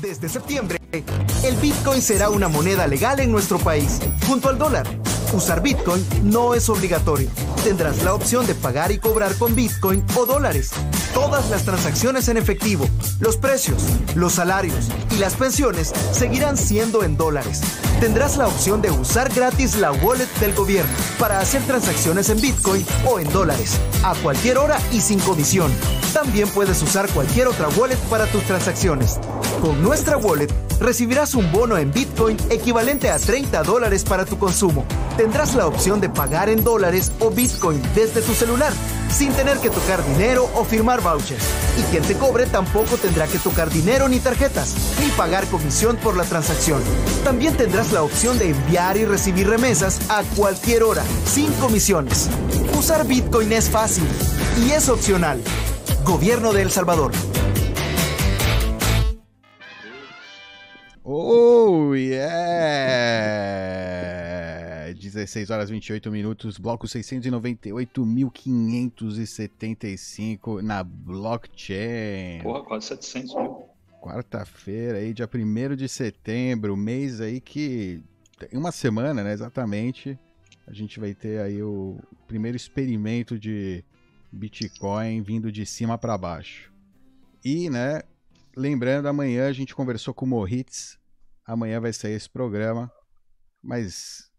Desde septiembre, el Bitcoin será una moneda legal en nuestro país, junto al dólar. Usar Bitcoin no es obligatorio. Tendrás la opción de pagar y cobrar con Bitcoin o dólares. Todas las transacciones en efectivo, los precios, los salarios y las pensiones seguirán siendo en dólares. Tendrás la opción de usar gratis la wallet del gobierno para hacer transacciones en Bitcoin o en dólares, a cualquier hora y sin comisión. También puedes usar cualquier otra wallet para tus transacciones. Con nuestra wallet recibirás un bono en Bitcoin equivalente a 30 dólares para tu consumo. Tendrás la opción de pagar en dólares o Bitcoin desde tu celular, sin tener que tocar dinero o firmar vouchers. Y quien te cobre tampoco tendrá que tocar dinero ni tarjetas, ni pagar comisión por la transacción. También tendrás la opción de enviar y recibir remesas a cualquier hora, sin comisiones. Usar Bitcoin es fácil y es opcional. Gobierno de El Salvador. 16 horas 28 minutos, bloco 698.575 na blockchain. Porra, quase 700 mil. Quarta-feira aí, dia 1 de setembro, mês aí que em uma semana, né, exatamente, a gente vai ter aí o primeiro experimento de Bitcoin vindo de cima para baixo. E, né, lembrando, amanhã a gente conversou com o Moritz. Amanhã vai sair esse programa. Mas,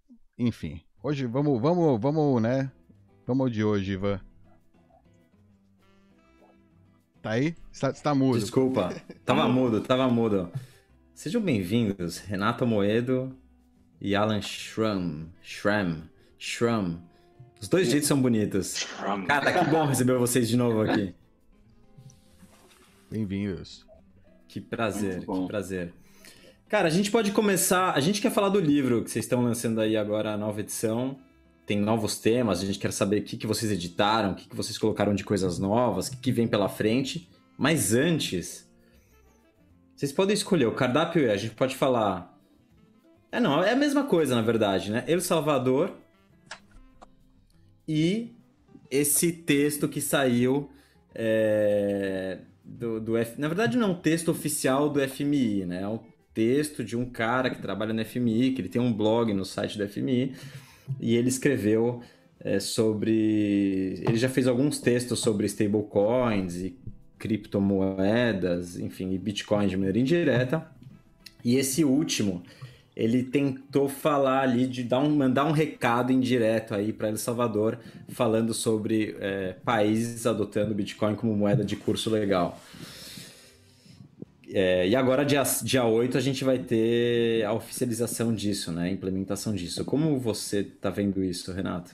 enfim. Hoje vamos, vamos, vamos, né? Vamos de hoje, Ivan. Tá aí? Está, está mudo. Desculpa, tava mudo, tava mudo. Sejam bem-vindos, Renato Moedo e Alan Schramm. Schramm. Schramm. Os dois jeitos são bonitos. Cara, que bom receber vocês de novo aqui. Bem-vindos. Que prazer, que prazer. Cara, a gente pode começar. A gente quer falar do livro que vocês estão lançando aí agora, a nova edição. Tem novos temas, a gente quer saber o que, que vocês editaram, o que, que vocês colocaram de coisas novas, o que, que vem pela frente. Mas antes, vocês podem escolher. O cardápio é, a gente pode falar. É, não, é a mesma coisa, na verdade, né? El Salvador e esse texto que saiu é, do, do F... Na verdade, não é um texto oficial do FMI, né? É um texto de um cara que trabalha no FMI, que ele tem um blog no site do FMI, e ele escreveu é, sobre. Ele já fez alguns textos sobre stablecoins e criptomoedas, enfim, e Bitcoin de maneira indireta. E esse último, ele tentou falar ali de dar um, mandar um recado indireto aí para El Salvador, falando sobre é, países adotando Bitcoin como moeda de curso legal. É, e agora, dia, dia 8, a gente vai ter a oficialização disso, né? A implementação disso. Como você está vendo isso, Renato?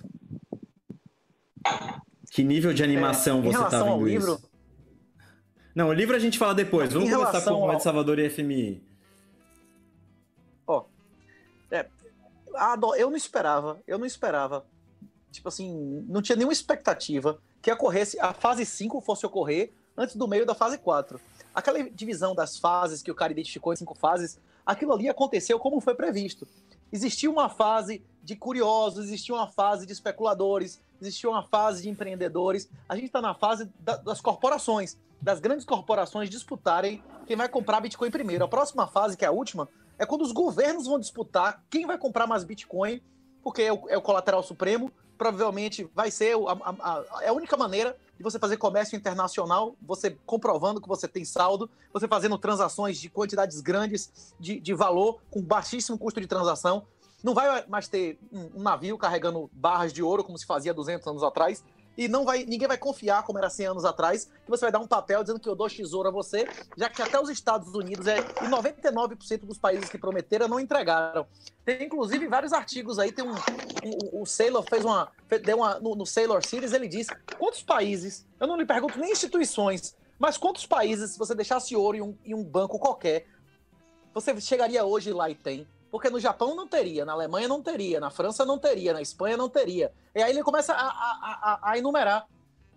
Que nível de animação É, você está relação ao vendo livro- isso? Não, o livro a gente fala depois. Vamos começar com o ao- El Salvador e FMI. Ó, é, eu não esperava, eu não esperava. Tipo assim, não tinha nenhuma expectativa que ocorresse, a fase 5 fosse ocorrer antes do meio da fase 4. Aquela divisão das fases que o cara identificou em cinco fases, aquilo ali aconteceu como foi previsto. Existia uma fase de curiosos, existia uma fase de especuladores, existia uma fase de empreendedores. A gente está na fase da- das corporações, das grandes corporações disputarem quem vai comprar Bitcoin primeiro. A próxima fase, que é a última, é quando os governos vão disputar quem vai comprar mais Bitcoin, porque é o, é o colateral supremo. Provavelmente vai ser a, a- a- é a única maneira de você fazer comércio internacional, você comprovando que você tem saldo, você fazendo transações de quantidades grandes de, de valor com baixíssimo custo de transação. Não vai mais ter um, um navio carregando barras de ouro como se fazia 200 anos atrás. E não vai, ninguém vai confiar, como era 100 anos atrás, que você vai dar um papel dizendo que eu dou tesouro a você, já que até os Estados Unidos é, e 99% dos países que prometeram não entregaram. Tem inclusive vários artigos aí, tem um, um- o Sailor fez uma, deu uma no, no Sailor Series ele diz quantos países, eu não lhe pergunto nem instituições, mas quantos países se você deixasse ouro em um, em um banco qualquer, você chegaria hoje lá e tem. Porque no Japão não teria, na Alemanha não teria, na França não teria, na Espanha não teria. E aí ele começa a, a- a- a enumerar.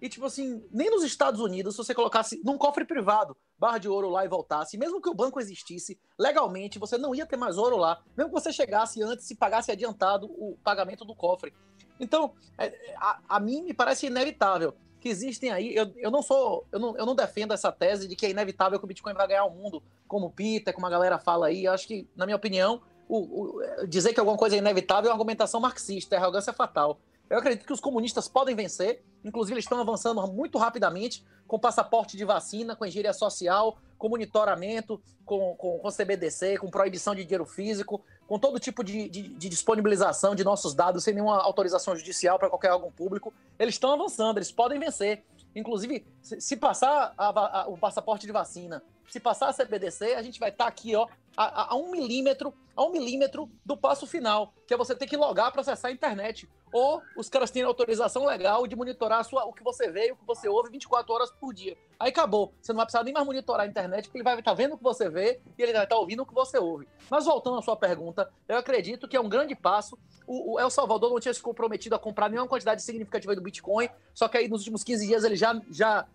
E tipo assim, nem nos Estados Unidos, se você colocasse num cofre privado, barra de ouro lá e voltasse, mesmo que o banco existisse, legalmente você não ia ter mais ouro lá, mesmo que você chegasse antes e pagasse adiantado o pagamento do cofre. Então, é, a, a mim me parece inevitável. que existem aí. Eu, eu não sou, eu não, eu não defendo essa tese de que é inevitável que o Bitcoin vai ganhar o mundo, como o Peter, como a galera fala aí. Eu acho que, na minha opinião, o, o, dizer que alguma coisa é inevitável é uma argumentação marxista, é arrogância fatal. Eu acredito que os comunistas podem vencer, inclusive eles estão avançando muito rapidamente, com passaporte de vacina, com engenharia social, com monitoramento, com, com, com CBDC, com proibição de dinheiro físico, com todo tipo de, de, de disponibilização de nossos dados sem nenhuma autorização judicial para qualquer órgão público. Eles estão avançando, eles podem vencer. Inclusive, se passar a, a, o passaporte de vacina, se passar a CBDC, a gente vai estar tá aqui, ó, a, a, um milímetro, a um milímetro do passo final, que é você ter que logar para acessar a internet. Ou os caras têm autorização legal de monitorar sua, o que você vê e o que você ouve 24 horas por dia. Aí acabou. Você não vai precisar nem mais monitorar a internet, porque ele vai estar tá vendo o que você vê e ele vai estar tá ouvindo o que você ouve. Mas voltando à sua pergunta, eu acredito que é um grande passo. O, o El Salvador não tinha se comprometido a comprar nenhuma quantidade significativa do Bitcoin, só que aí nos últimos 15 dias ele já, já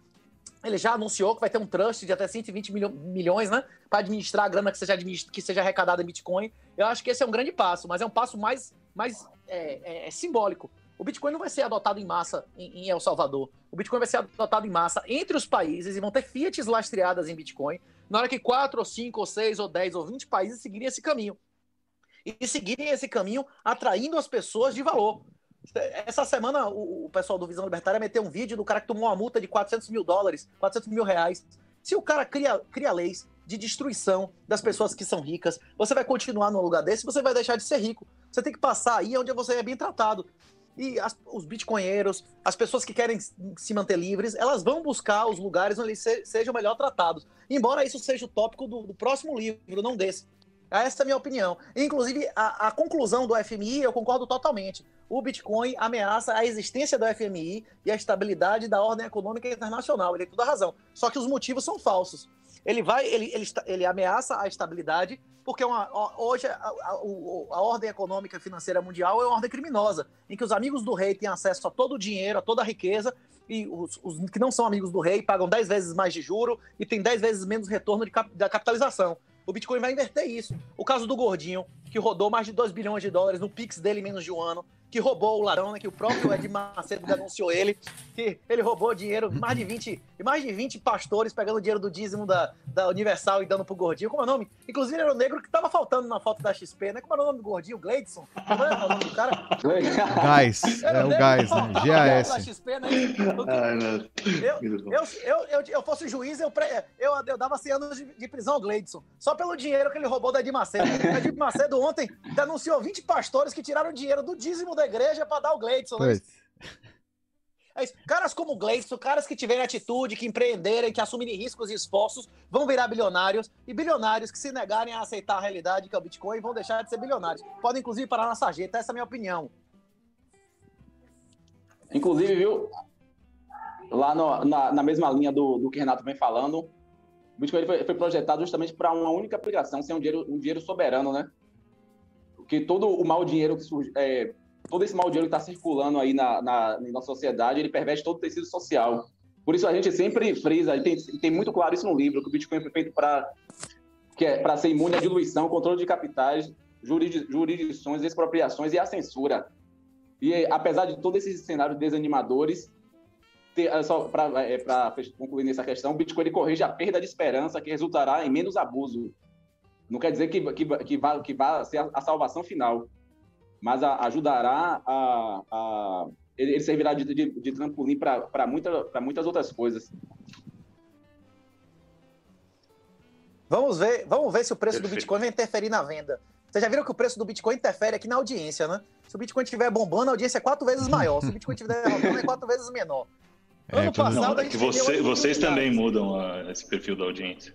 ele já anunciou que vai ter um trust de até 120 milho, milhões, né? Para administrar a grana que seja, que seja arrecadada em Bitcoin. Eu acho que esse é um grande passo, mas é um passo mais, mais é, é, é simbólico. O Bitcoin não vai ser adotado em massa em, em, El Salvador. O Bitcoin vai ser adotado em massa entre os países e vão ter fiats lastreadas em Bitcoin. Na hora que 4, ou 5, ou 6, ou 10, ou 20 países seguirem esse caminho. E seguirem esse caminho atraindo as pessoas de valor. Essa semana, o, o, pessoal do Visão Libertária meteu um vídeo do cara que tomou uma multa de 400 mil dólares, 400 mil reais. Se o cara cria, cria leis de destruição das pessoas que são ricas, você vai continuar num lugar desse, você vai deixar de ser rico. Você tem que passar aí onde você é bem tratado. E as, os bitcoinheiros, as pessoas que querem se manter livres, elas vão buscar os lugares onde eles se, sejam melhor tratados. Embora isso seja o tópico do, do próximo livro, não desse. Essa é a minha opinião. Inclusive, a, a, conclusão do FMI, eu concordo totalmente. O Bitcoin ameaça a existência do FMI e a estabilidade da ordem econômica internacional. Ele tem toda a razão. Só que os motivos são falsos. Ele vai, ele, ele, ele ameaça a estabilidade porque uma, hoje a, a, a, ordem econômica financeira mundial é uma ordem criminosa, em que os amigos do rei têm acesso a todo o dinheiro, a toda a riqueza, e os, os que não são amigos do rei pagam 10 vezes mais de juro e têm 10 vezes menos retorno de, da capitalização. O Bitcoin vai inverter isso. O caso do Gordinho, que rodou mais de 2 bilhões de dólares no Pix dele em menos de um ano, que roubou o ladrão, né, que o próprio Ed Macedo denunciou ele, que ele roubou dinheiro, mais de 20, mais de 20 pastores pegando dinheiro do dízimo da, da Universal e dando pro Gordinho. Como é o nome? Inclusive era o negro que tava faltando na foto da XP, né? Como era o nome do Gordinho? Gleidson? Como era o nome do cara? Gás. É o Gás, né? GAS. XP, né? Eu, eu, eu, eu, eu fosse juiz, eu, eu, eu dava 100 anos de, de prisão ao Gleidson. Só pelo dinheiro que ele roubou da Ed Macedo. A Ed Macedo ontem denunciou 20 pastores que tiraram dinheiro do dízimo da igreja para dar o Gleidson. Né? É isso. Caras como o Gleidson, caras que tiverem atitude, que empreenderem, que assumirem riscos e esforços, vão virar bilionários. E bilionários que se negarem a aceitar a realidade que é o Bitcoin vão deixar de ser bilionários. Podem, inclusive, parar na sarjeta. Essa é a minha opinião. Inclusive, viu, lá no, na, na, mesma linha do, do que o Renato vem falando, o Bitcoin foi, foi projetado justamente para uma única aplicação, ser um dinheiro, um dinheiro soberano, né? Porque todo o mau dinheiro que surge, é, todo esse mau dinheiro que está circulando aí na, na, na, sociedade, ele perverte todo o tecido social. Por isso a gente sempre frisa, tem, tem muito claro isso no livro, que o Bitcoin foi feito para é, ser imune à diluição, controle de capitais, jurisdições, expropriações e a censura. E apesar de todos esses cenários desanimadores, ter, só para é, concluir nessa questão, o Bitcoin corrige a perda de esperança que resultará em menos abuso. Não quer dizer que, que, que, vá, que vá ser a, a salvação final, mas a, ajudará a, a, ele servirá de, de, de trampolim para muita, muitas outras coisas. Vamos ver, vamos ver se o preço Perfeito. do Bitcoin vai interferir na venda. Vocês já viram que o preço do Bitcoin interfere aqui na audiência, né? Se o Bitcoin estiver bombando, a audiência é quatro vezes maior. Se o Bitcoin estiver derrotando, é quatro vezes menor. É, ano é, passado, não, é que você, vocês também mudam a, esse perfil da audiência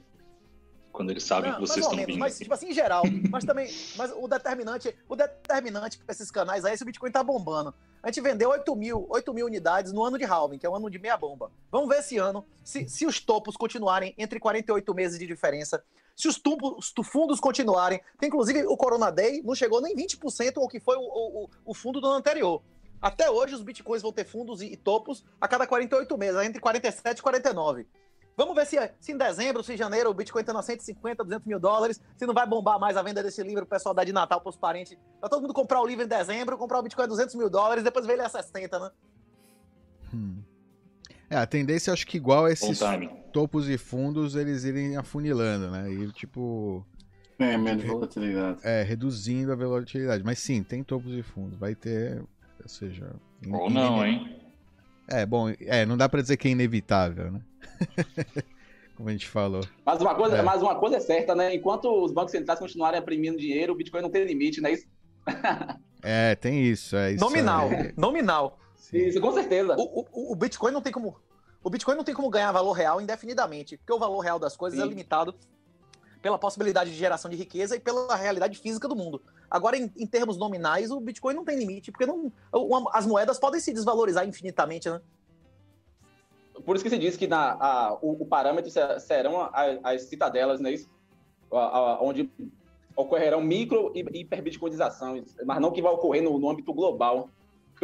quando eles sabem não, que vocês estão vindo. Mas, tipo assim, em geral. mas também, mas o determinante, o determinante para esses canais aí, se o Bitcoin tá bombando. A gente vendeu 8 mil, 8 mil unidades no ano de halving, que é um ano de meia bomba. Vamos ver esse ano, se, se os topos continuarem entre 48 meses de diferença, se os, tupos, os fundos continuarem, tem inclusive o Corona Day não chegou nem 20% ao que foi o, o, o fundo do ano anterior. Até hoje, os bitcoins vão ter fundos e, e topos a cada 48 meses, entre 47 e 49. Vamos ver se, se em dezembro, se em janeiro o Bitcoin está a 150, 200 mil dólares, se não vai bombar mais a venda desse livro, o pessoal dá de Natal para os parentes. Para todo mundo comprar o livro em dezembro, comprar o Bitcoin a 200 mil dólares, depois ver ele a 60, né? Hum. É, a tendência acho que igual a esses topos e fundos, eles irem afunilando, né? E tipo. É, menos volatilidade. É, reduzindo a volatilidade. Mas sim, tem topos e fundos. Vai ter. Ou seja. Ou não, hein? É, bom, é, não dá pra dizer que é inevitável, né? Como a gente falou. Mas uma, coisa, é. mas uma coisa é certa, né? Enquanto os bancos centrais continuarem imprimindo dinheiro, o Bitcoin não tem limite, né? Isso... é, tem isso. É isso nominal, aí. nominal. Isso, com certeza. O, o, o, Bitcoin não tem como. O Bitcoin não tem como ganhar valor real indefinidamente, porque o valor real das coisas é Sim. é limitado pela possibilidade de geração de riqueza e pela realidade física do mundo. Agora, em, em termos nominais, o Bitcoin não tem limite, porque não, uma, as moedas podem se desvalorizar infinitamente, né? Por isso que se diz que na, a, o, o, parâmetro serão as, as citadelas, né? Isso? A, a, onde ocorrerão micro e hiperbitcoinizações, mas não que vai ocorrer no, no âmbito global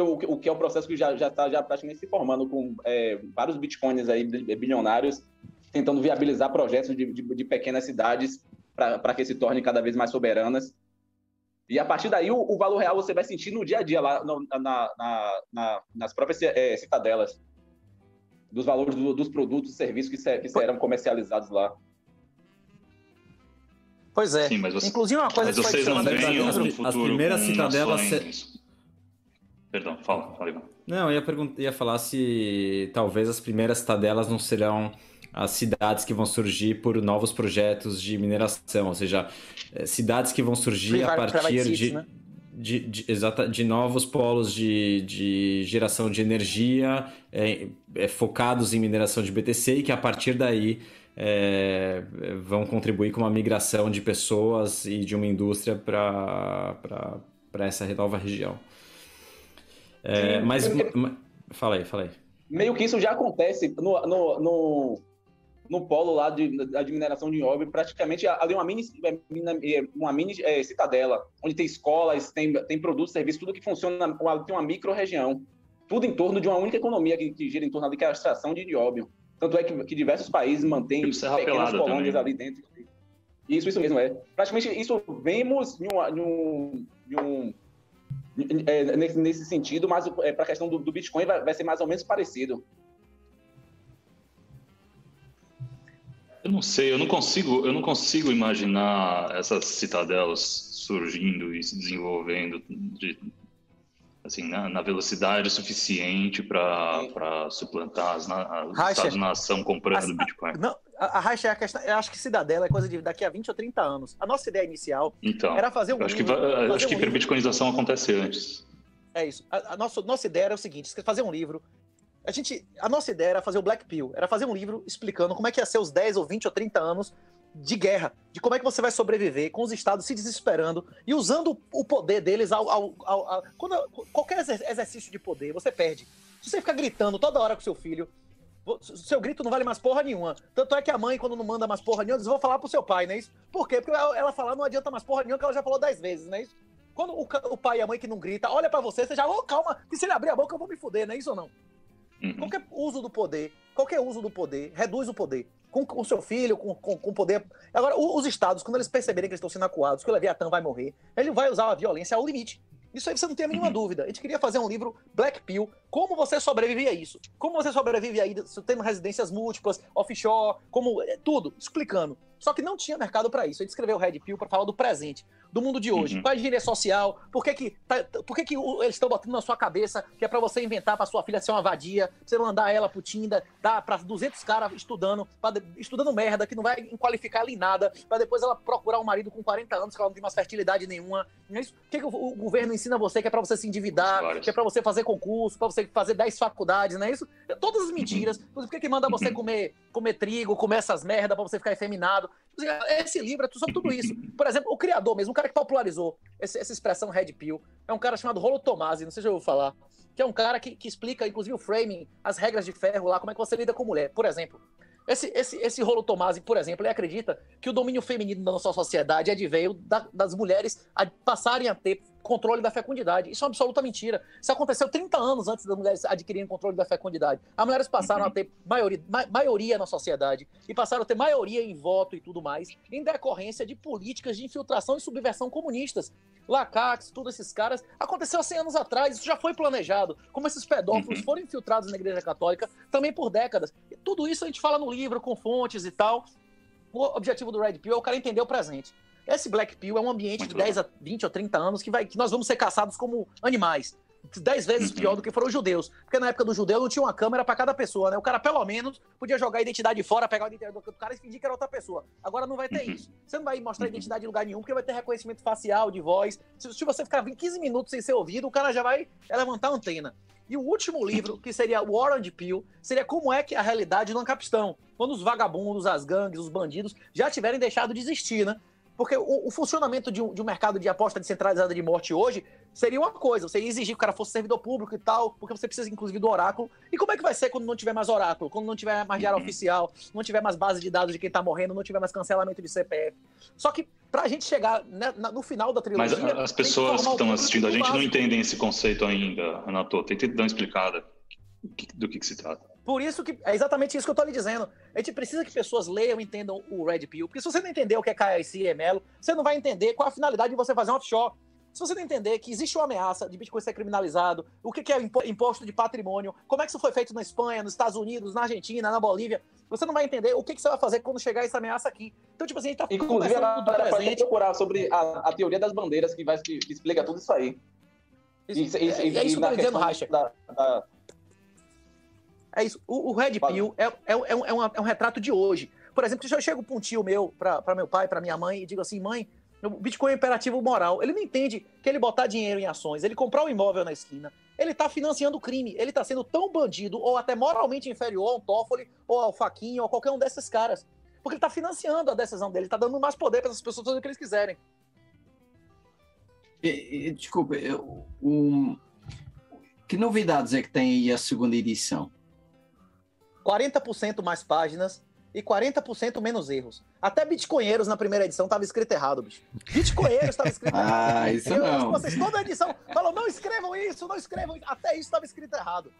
o, o que é um processo que já está já praticamente se formando com é, vários bitcoins aí bilionários tentando viabilizar projetos de, de, de pequenas cidades para que se tornem cada vez mais soberanas. E a partir daí, o, o, valor real você vai sentir no dia a dia, lá no, na, na, na, nas próprias é, citadelas, dos valores do, dos produtos e serviços que, ser, que serão comercializados lá. Pois é. Sim, você, Inclusive, uma coisa mas que vocês não veem as, as primeiras citadelas. Perdão, fala, fala, Ivan. Não, eu ia, ia falar se talvez as primeiras citadelas não serão as cidades que vão surgir por novos projetos de mineração, ou seja, eh, cidades que vão surgir a partir de, né? De, de, exata, de novos polos de, de geração de energia é, é, focados em mineração de BTC e que a partir daí é, vão contribuir com uma migração de pessoas e de uma indústria para essa nova região. É, mas, fala aí, fala aí. Meio que isso já acontece no, no, no, no polo lá de, de mineração de nióbio, praticamente ali uma mini, é, é, uma mini é, citadela, onde tem escolas, tem, tem produtos, serviços, tudo que funciona, tem uma micro-região. Tudo em torno de uma única economia que, que gira em torno ali, que é a extração de nióbio. Tanto é que, que diversos países mantêm pequenas colônias também. ali dentro. Isso, isso mesmo é. Praticamente isso vemos em, uma, em um, em um é, nesse, nesse, sentido, mas é, para a questão do, do Bitcoin vai, vai, ser mais ou menos parecido. Eu não sei, eu não consigo, eu não consigo imaginar essas citadelas surgindo e se desenvolvendo de, assim, na, na velocidade suficiente para suplantar as, os Estados-nação comprando a, Bitcoin. Não, a, é a questão. Eu acho que Cidadela é coisa de daqui a 20 ou 30 anos. A nossa ideia inicial então, era fazer um. Acho livro, que, vai, acho um que a hiperbitcoinização acontece antes. É isso. A, a nossa, nossa ideia era o seguinte: fazer um livro. A, gente, a nossa ideia era fazer o Black Pill, era fazer um livro explicando como é que ia ser os 10 ou 20 ou 30 anos de guerra, de como é que você vai sobreviver com os estados se desesperando e usando o poder deles ao, ao, ao, ao quando, qualquer exercício de poder você perde. Se você ficar gritando toda hora com seu filho, seu grito não vale mais porra nenhuma. Tanto é que a mãe, quando não manda mais porra nenhuma, diz: vou falar pro seu pai, não é isso? Por quê? Porque ela falar não adianta mais porra nenhuma, que ela já falou dez vezes, não é isso? Quando o, o pai e a mãe que não grita, olha para você, você já, ô, oh, calma, que se ele abrir a boca eu vou me fuder, não é isso ou não? Uhum. Qualquer uso do poder, qualquer uso do poder, reduz o poder. Com o seu filho, com, com, com poder. Agora, os estados, quando eles perceberem que eles estão sendo acuados, que o Leviatã vai morrer, ele vai usar a violência ao limite. Isso aí você não tem a mínima uhum. dúvida. A gente queria fazer um livro Black Pill, como você sobrevive a isso. Como você sobrevive aí, tendo residências múltiplas, offshore, como é, tudo, explicando. Só que não tinha mercado para isso. Gente escreveu Red Pill para falar do presente, do mundo de hoje. Uhum. Qual é a engenharia social? Por que, que, tá, por que, que eles estão botando na sua cabeça que é para você inventar para sua filha ser uma vadia, você mandar ela pro Tinder, dar para 200 caras estudando, pra, estudando merda, que não vai qualificar ela em nada, para depois ela procurar um marido com 40 anos que ela não tem mais fertilidade nenhuma. Não é isso? O que, que o, o, governo ensina você que é para você se endividar, que é para você fazer concurso, para você fazer 10 faculdades, não é isso? Todas as mentiras. Por que, que manda você comer, comer trigo, comer essas merda para você ficar efeminado? Esse livro é sobre tudo isso. Por exemplo, o criador mesmo, um cara que popularizou esse, essa expressão Red Pill, é um cara chamado Rolo Tomasi, não sei se eu vou falar, que é um cara que, que explica, inclusive, o framing, as regras de ferro lá, como é que você lida com mulher. Por exemplo, Esse, esse, esse rolo Tomasi, por exemplo, ele acredita que o domínio feminino da nossa sociedade adveio da, das mulheres a passarem a ter controle da fecundidade. Isso é uma absoluta mentira. Isso aconteceu 30 anos antes das mulheres adquirirem controle da fecundidade. As mulheres passaram a ter maioria, ma maioria na sociedade e passaram a ter maioria em voto e tudo mais, em decorrência de políticas de infiltração e subversão comunistas. Lacax, todos esses caras, aconteceu há 100 anos atrás, isso já foi planejado. Como esses pedófilos foram infiltrados na Igreja Católica também por décadas. E tudo isso a gente fala no livro, com fontes e tal. O objetivo do Red Pill é o cara entender o presente. Esse Black Pill é um ambiente Muito de 10 a 20 ou 30 anos que, vai, que nós vamos ser caçados como animais. 10 vezes Uhum. pior do que foram os judeus. Porque na época do judeu não tinha uma câmera pra cada pessoa, né? O cara, pelo menos, podia jogar a identidade fora, pegar a identidade do cara e fingir que era outra pessoa. Agora não vai ter Uhum. isso. Você não vai mostrar Uhum. identidade em lugar nenhum, porque vai ter reconhecimento facial, de voz. Se, se você ficar 15 minutos sem ser ouvido, o cara já vai levantar a antena. E o último livro, que seria o Orange Pill, seria como é que é a realidade no Ancapistão. Quando os vagabundos, as gangues, os bandidos já tiverem deixado de existir, né? Porque o, o funcionamento de um, de um mercado de aposta descentralizada de morte hoje seria uma coisa, você ia exigir que o cara fosse servidor público e tal, porque você precisa, inclusive, do oráculo. E como é que vai ser quando não tiver mais oráculo? Quando não tiver mais diário Uhum. oficial, não tiver mais base de dados de quem tá morrendo, não tiver mais cancelamento de CPF. Só que pra gente chegar né, no final da Mas trilogia... a- as que pessoas que estão assistindo a gente não básico. entendem esse conceito ainda, Renato. Tenta dar uma explicada do que, do que, que se trata. Por isso que é exatamente isso que eu tô lhe dizendo. A gente precisa que pessoas leiam e entendam o Red Pill. Porque se você não entender o que é KIC e Melo, você não vai entender qual a finalidade de você fazer um offshore. Se você não entender que existe uma ameaça de Bitcoin ser criminalizado, o que é imposto de patrimônio, como é que isso foi feito na Espanha, nos Estados Unidos, na Argentina, na Bolívia, você não vai entender o que, que você vai fazer quando chegar essa ameaça aqui. Então, tipo assim, a gente tá Inclusive, a conversando do presente. procurar sobre a, a teoria das bandeiras, que, vai, que explica tudo isso aí. Isso, E- e- é, é e isso que eu tô dizendo, Racha. da- da- É isso. O, o Red. Pill é, é, é, um- é, é um retrato de hoje. Por exemplo, se eu chego para um tio meu, para meu pai, para minha mãe, e digo assim, mãe, o Bitcoin é imperativo moral. Ele não entende que ele botar dinheiro em ações, ele comprar um imóvel na esquina, ele está financiando o crime. Ele está sendo tão bandido, ou até moralmente inferior ao Toffoli, ou ao Faquinha, ou qualquer um desses caras. Porque ele está financiando a decisão dele, está dando mais poder para essas pessoas fazer o que eles quiserem. E- e, Desculpa, eu- um- que novidades é que tem aí a segunda edição? 40% mais páginas e 40% menos erros. Até Bitcoinheiros na primeira edição estava escrito errado, bicho. Bitcoinheiros estava escrito errado. Ah, isso Eu, não. Vocês toda edição falam, não escrevam isso, não escrevam isso. Até isso estava escrito errado.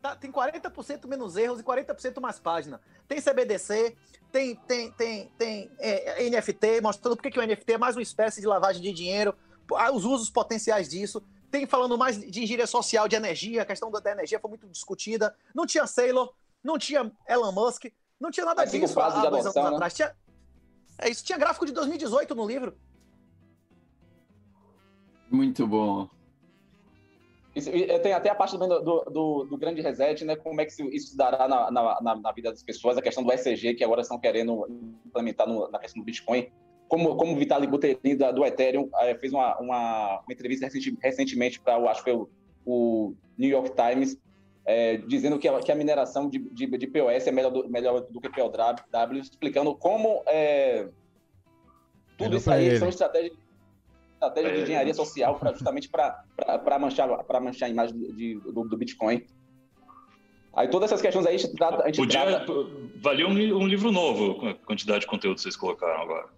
Tá- tem 40% menos erros e 40% mais página. Tem CBDC, tem, tem, tem, tem é, NFT, mostrando porque que o NFT é mais uma espécie de lavagem de dinheiro, ah, os usos potenciais disso. Tem falando mais de engenharia social, de energia, a questão da, da energia foi muito discutida. Não tinha Sailor, não tinha Elon Musk, não tinha nada Mas disso há dois anos adoção, né? atrás. Tinha, é isso, tinha gráfico de 2018 no livro. Muito bom. Isso, e tem até a parte também do, do, do- do grande reset, né? Como é que isso, dará na, na, na- vida das pessoas, a questão do ECG, que agora estão querendo implementar no- na questão do Bitcoin. Como, como o Vitalik Buterin da- do Ethereum eh, fez uma, uma, uma entrevista recentemente para, acho que foi o, o New York Times, eh, dizendo que a, que a mineração de, de, de POS é melhor do, melhor do que POW, explicando como eh, tudo isso aí ele. são estratégias estratégia de É. engenharia social pra, justamente para manchar, pra manchar a imagem do, de- do, do Bitcoin. Aí todas essas questões aí a gente trata. A gente Podia. trata Valia um, um livro novo com a quantidade de conteúdo que vocês colocaram agora.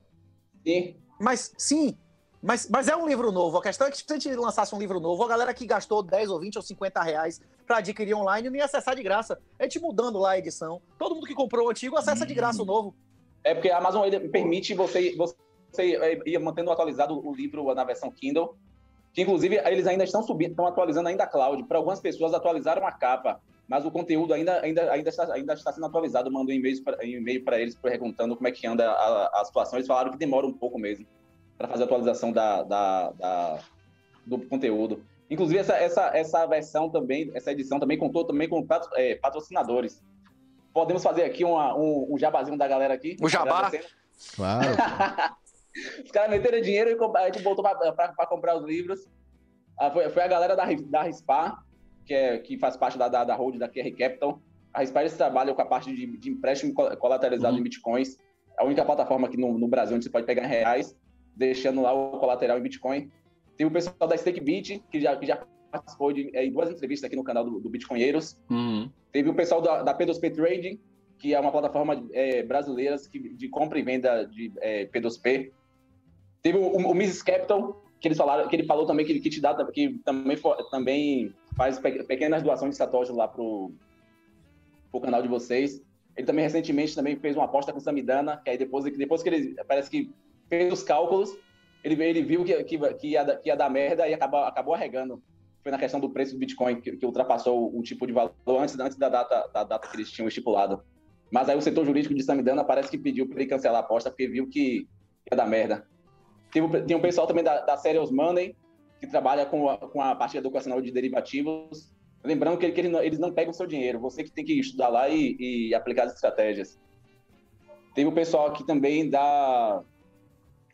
sim, Mas sim, mas, mas é um livro novo. A questão é que se a gente lançasse um livro novo, a galera que gastou 10 ou 20 ou 50 reais para adquirir online não ia acessar de graça. A gente mudando lá a edição. Todo mundo que comprou o antigo acessa de graça o novo. é porque a Amazon permite você, você ir mantendo atualizado o livro na versão Kindle. Que inclusive eles ainda estão subindo, estão atualizando ainda a cloud. Para algumas pessoas atualizaram a capa, mas o conteúdo ainda, ainda, ainda, está, ainda está sendo atualizado. Mando um e-mail para e-mail para eles perguntando como é que anda a, a situação. Eles falaram que demora um pouco mesmo para fazer a atualização da, da, da- do conteúdo. Inclusive essa, essa, essa versão também, essa edição também contou também com patro- é, patrocinadores. Podemos fazer aqui uma- um, um jabazinho da galera aqui. O jabá? Agradecendo. Claro. Os caras meteram dinheiro e a gente voltou para comprar os livros. Ah, foi, foi a galera da, da Rispar, que, é, que faz parte da, da, da hold da QR Capital. A Rispar eles trabalham com a parte de, de empréstimo col- colateralizado Uhum. em bitcoins. É a única plataforma aqui no, no Brasil onde você pode pegar em reais, deixando lá o colateral em bitcoin. Tem o pessoal da StakeBit, que já, que já participou de é, em duas entrevistas aqui no canal do, do Bitcoinheiros. Uhum. Teve o pessoal da, da P2P Trading, que é uma plataforma é, brasileira que, de compra e venda de é, P2P. Teve o, o, o Mrs. Capital, que eles falaram, que ele falou também que, que te dá, que também, também faz pequenas doações de satoshi lá pro, pro canal de vocês. Ele também recentemente também fez uma aposta com o Samidana, que aí depois, depois que ele parece que fez os cálculos, ele, ele viu que, que, que, ia, que ia dar merda e acabou, acabou arregando. Foi na questão do preço do Bitcoin que, que ultrapassou o, tipo de valor antes, antes da, data, da data que eles tinham estipulado. Mas aí o setor jurídico de Samidana parece que pediu para ele cancelar a aposta porque viu que ia dar merda. Tem, um pessoal também da, da Serious Money, que trabalha com a, com a parte educacional de derivativos. Lembrando que, que eles não pegam o seu dinheiro, você que tem que estudar lá e, e aplicar as estratégias. Teve o pessoal aqui também da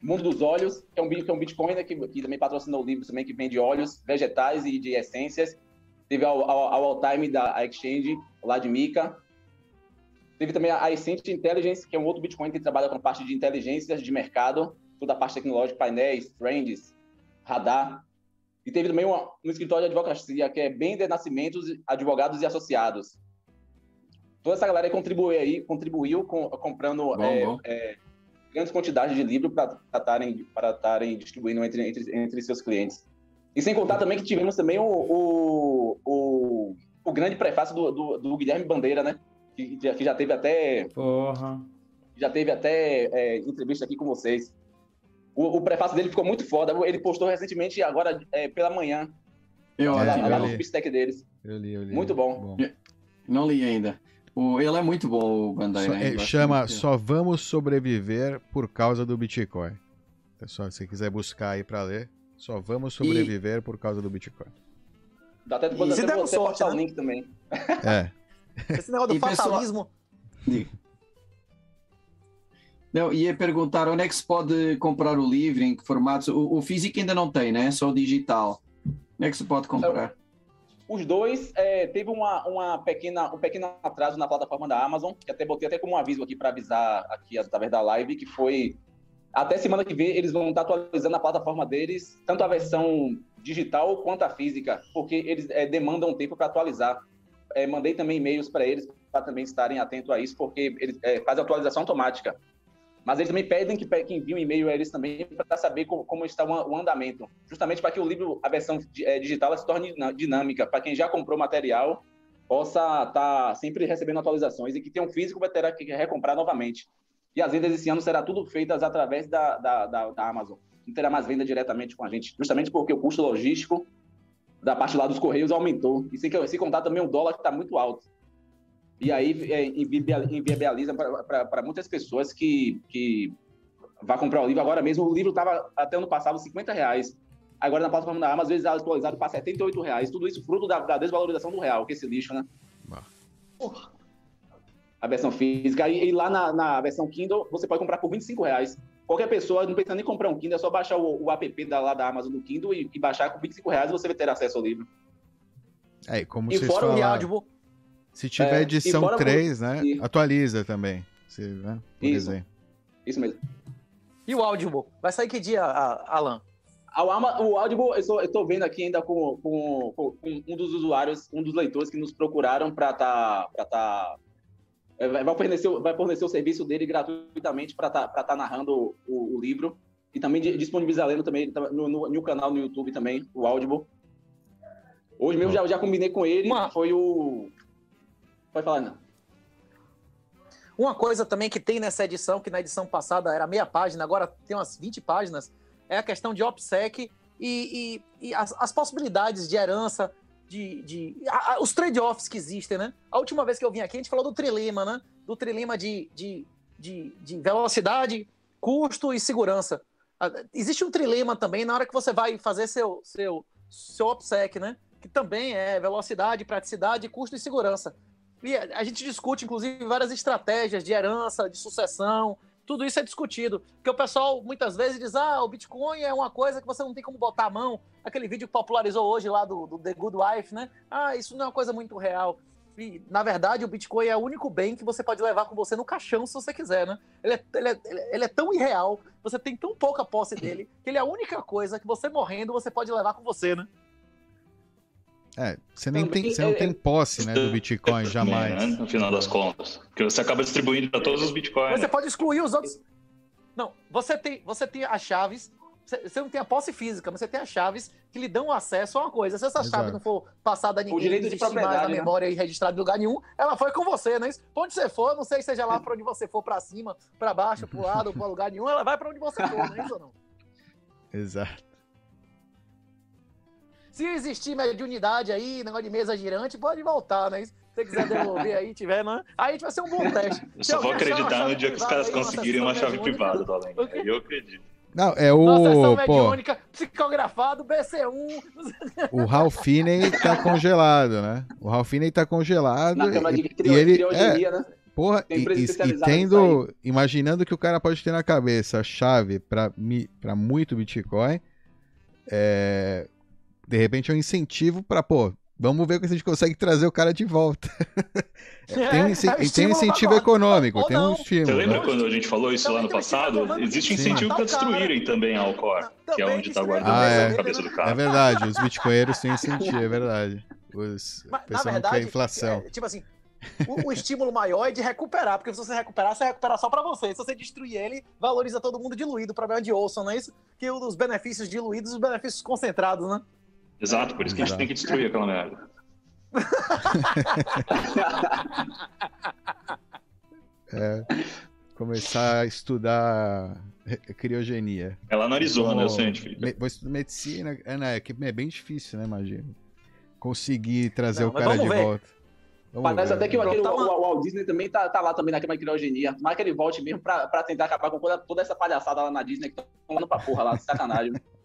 Mundo dos Óleos, que é um, que é um Bitcoin né, que, que, também patrocinou livros também, que vende óleos vegetais e de essências. Teve a All Time da Exchange, lá de Mica. Teve também a Essential Intelligence, que é um outro Bitcoin que trabalha com parte de inteligências de mercado, toda a parte tecnológica, painéis, trends, radar. E teve também uma, um escritório de advocacia, que é Bem de Nascimentos, Advogados e Associados. Toda essa galera contribuiu aí, contribuiu com, comprando bom, é, bom. É, grandes quantidades de livro para estarem para estarem distribuindo entre, entre, entre seus clientes. E sem contar também que tivemos também o, o, o, o grande prefácio do, do, do Guilherme Bandeira, né? que, que já teve até. Porra. Já teve até é, entrevista aqui com vocês. O, o, prefácio dele ficou muito foda. Ele postou recentemente, agora é, pela manhã. Eu, lá, eu lá no substack deles. Eu li, eu li. Muito bom. bom. Não li ainda. O, ele é muito bom, o Bandeira. Só, é, chama Só Vamos Sobreviver por causa do Bitcoin. Pessoal, se você quiser buscar aí para ler, só vamos sobreviver e... por causa do Bitcoin. Dá até depois até você sorte, né? o link também. É. Esse negócio do fatalismo. Pessoal... Não, ia perguntar onde é que se pode comprar o livro, em que formatos. O, o físico ainda não tem, né? Só o digital. Onde é que se pode comprar? Os dois é, teve uma, uma pequena, um pequeno atraso na plataforma da Amazon, que até botei até como um aviso aqui para avisar aqui através da live, que foi até semana que vem eles vão estar atualizando a plataforma deles, tanto a versão digital quanto a física, porque eles é, demandam tempo para atualizar é, mandei também e-mails para eles para também estarem atentos a isso, porque eles é, fazem atualização automática. Mas eles também pedem que, que enviem um e-mail a eles também para saber como, como, está o, andamento, justamente para que o livro, a versão é, digital, se torne dinâmica, para quem já comprou material possa estar tá sempre recebendo atualizações e que tem um físico vai ter que recomprar novamente. E as vendas esse ano serão tudo feitas através da, da, da, da Amazon. Não terá mais venda diretamente com a gente, justamente porque o custo logístico da parte lá dos Correios aumentou. E sem, sem contar também o dólar que está muito alto. E aí é, inviabiliza para muitas pessoas que, que vão comprar o livro. Agora mesmo, o livro estava até ano passado 50 reais. Agora na plataforma da Amazon, às vezes atualizado para 78 reais. Tudo isso fruto da, da desvalorização do real, que é esse lixo, né? Porra. A versão física. E, e lá na, na, versão Kindle, você pode comprar por 25 reais. Qualquer pessoa, não precisa nem comprar um Kindle, é só baixar o, o app da, lá da Amazon do Kindle e, e, baixar com 25 reais você vai ter acesso ao livro. É, como e vocês fora falaram, o Audible, se tiver é, edição 3, né, e... atualiza também. Se, né, por isso, exemplo. Isso mesmo. E o Audible? Vai sair que dia, Alan? O Audible, eu estou vendo aqui ainda com, com, com, um dos usuários, um dos leitores que nos procuraram para estar tá, tá é, vai, fornecer, vai fornecer o serviço dele gratuitamente para estar tá, tá narrando o, o, livro e também disponibilizar lendo também tá no, no, no, canal no YouTube também, o Audible. Hoje mesmo já, já combinei com ele, Uma... foi o... Pode falar, Ana. Uma coisa também que tem nessa edição, que na edição passada era meia página, agora tem umas 20 páginas, é a questão de OPSEC e, e, e as, as possibilidades de herança, de, de a, a, os trade-offs que existem, né? A última vez que eu vim aqui, a gente falou do trilema, né? Do trilema de, de, de, de velocidade, custo e segurança. Existe um trilema também na hora que você vai fazer seu, seu, seu OPSEC, né? Que também é velocidade, praticidade, custo e segurança. E a gente discute, inclusive, várias estratégias de herança, de sucessão, tudo isso é discutido. Porque o pessoal muitas vezes diz: ah, o Bitcoin é uma coisa que você não tem como botar a mão. Aquele vídeo que popularizou hoje lá do, do The Good Wife, né? Ah, isso não é uma coisa muito real. E, na verdade, o Bitcoin é o único bem que você pode levar com você no caixão se você quiser, né? Ele é, ele é, ele é tão irreal, você tem tão pouca posse dele, que ele é a única coisa que você morrendo você pode levar com você, né? É, você nem Também tem, você não é- tem posse, né, do Bitcoin, jamais. né, no final das contas. Porque você acaba distribuindo para todos os bitcoins. Você pode excluir os outros. Não, você tem, você tem as chaves. Você não tem a posse física, mas você tem as chaves que lhe dão acesso a uma coisa. Se essa Exato. chave não for passada a ninguém, direito não de mais na propriedade, né? memória e registrada em lugar nenhum, ela foi com você, não é isso? Pra onde você for, não sei seja lá pra onde você for, pra cima, pra baixo, pro lado, pra lugar nenhum, ela vai pra onde você for, não é isso ou não? Exato. Se existir mediunidade aí, negócio de mesa girante, pode voltar, né? Se você quiser devolver aí, tiver, né? Aí a gente vai ser um bom teste. Eu só vou acreditar no dia que os caras aí, conseguirem uma chave privada do Além. Eu acredito. Não, é o. Pô, psicografado, BC1. o Ralph Finney tá congelado, né? O Ralph Finney tá congelado. Na cama de e, crio, e ele. É, né? porra, Tem e, e- especializada tendo. Imaginando que o cara pode ter na cabeça a chave pra, pra muito Bitcoin. É, de repente é um incentivo pra, pô, vamos ver se a gente consegue trazer o cara de volta. tem um, É, é tem um incentivo econômico, tem um estímulo. Você lembra né? quando a gente falou isso lá no passado? Existe incentivo para destruírem também a Alcor, que é onde está a guardando cabeça a dele, cabeça do É cara. verdade, os bitcoinheiros têm incentivo, é verdade. Os, o Mas, na verdade, quer inflação. é, tipo assim, o, o estímulo maior é de recuperar, porque se você recuperar, você recupera só pra você. Se você destruir ele, valoriza todo mundo diluído. O problema de Olson, não é isso? Que dos benefícios diluídos, os benefícios concentrados, né? Exato, por isso que a gente tem que destruir aquela merda. Começar a estudar criogenia. É lá no Arizona, eu Como sei, me- Vou estudar medicina. É, né, que é bem difícil, né, imagino. Conseguir trazer Não, o cara de ver. volta. Vamos Parece ver. até que o, aquele, Tá o, o Walt Disney também tá, tá lá também naquela criogenia. Tomara que ele volte mesmo pra, pra tentar acabar com toda, toda essa palhaçada lá na Disney que estão indo pra porra lá, sacanagem.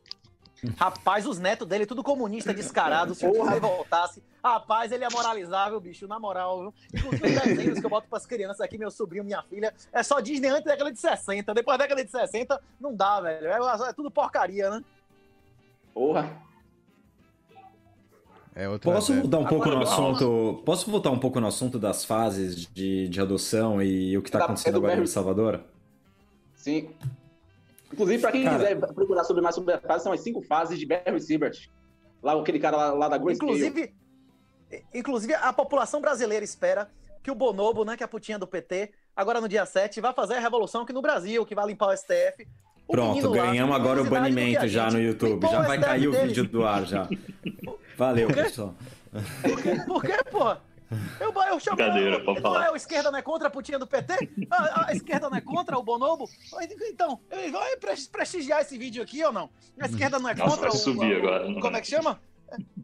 Rapaz, os netos dele, tudo comunista, descarado. Se o Porra. Voltasse, rapaz, ele é moralizável, bicho, na moral, viu? Inclusive, os desenhos que eu boto pras crianças aqui, meu sobrinho, minha filha, é só Disney antes da década de 60. Depois da década de 60, não dá, velho. É, é tudo porcaria, né? Porra. É outra Posso mudar um pouco no Agora, assunto? Posso voltar um pouco no assunto das fases de, de adoção e o que está Tá, acontecendo é do agora em El. Salvador? Sim. Inclusive, pra quem Cara. quiser procurar sobre mais sobre a fase, são as cinco fases de Barry Siebert. Lá, aquele cara lá, lá da Grayscale. Inclusive, inclusive, a população brasileira espera que o Bonobo, né, que é a putinha do PT, agora no dia 7, vai fazer a revolução aqui no Brasil, que vai limpar o STF. O Pronto, lá, ganhamos agora o banimento a já no YouTube. Já vai STF cair o vídeo do ar já. Valeu, pessoal. Por quê, Por quê porra? Eu, eu chamo. Brincadeira, pode falar. A esquerda não é contra a putinha do PT? A, a esquerda não é contra o Bonobo? Então, vai pre- prestigiar esse vídeo aqui ou não? A esquerda não é Nossa, contra vai o- subir o- agora, não Como é que chama?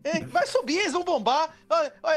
É, Vai subir, eles vão bombar.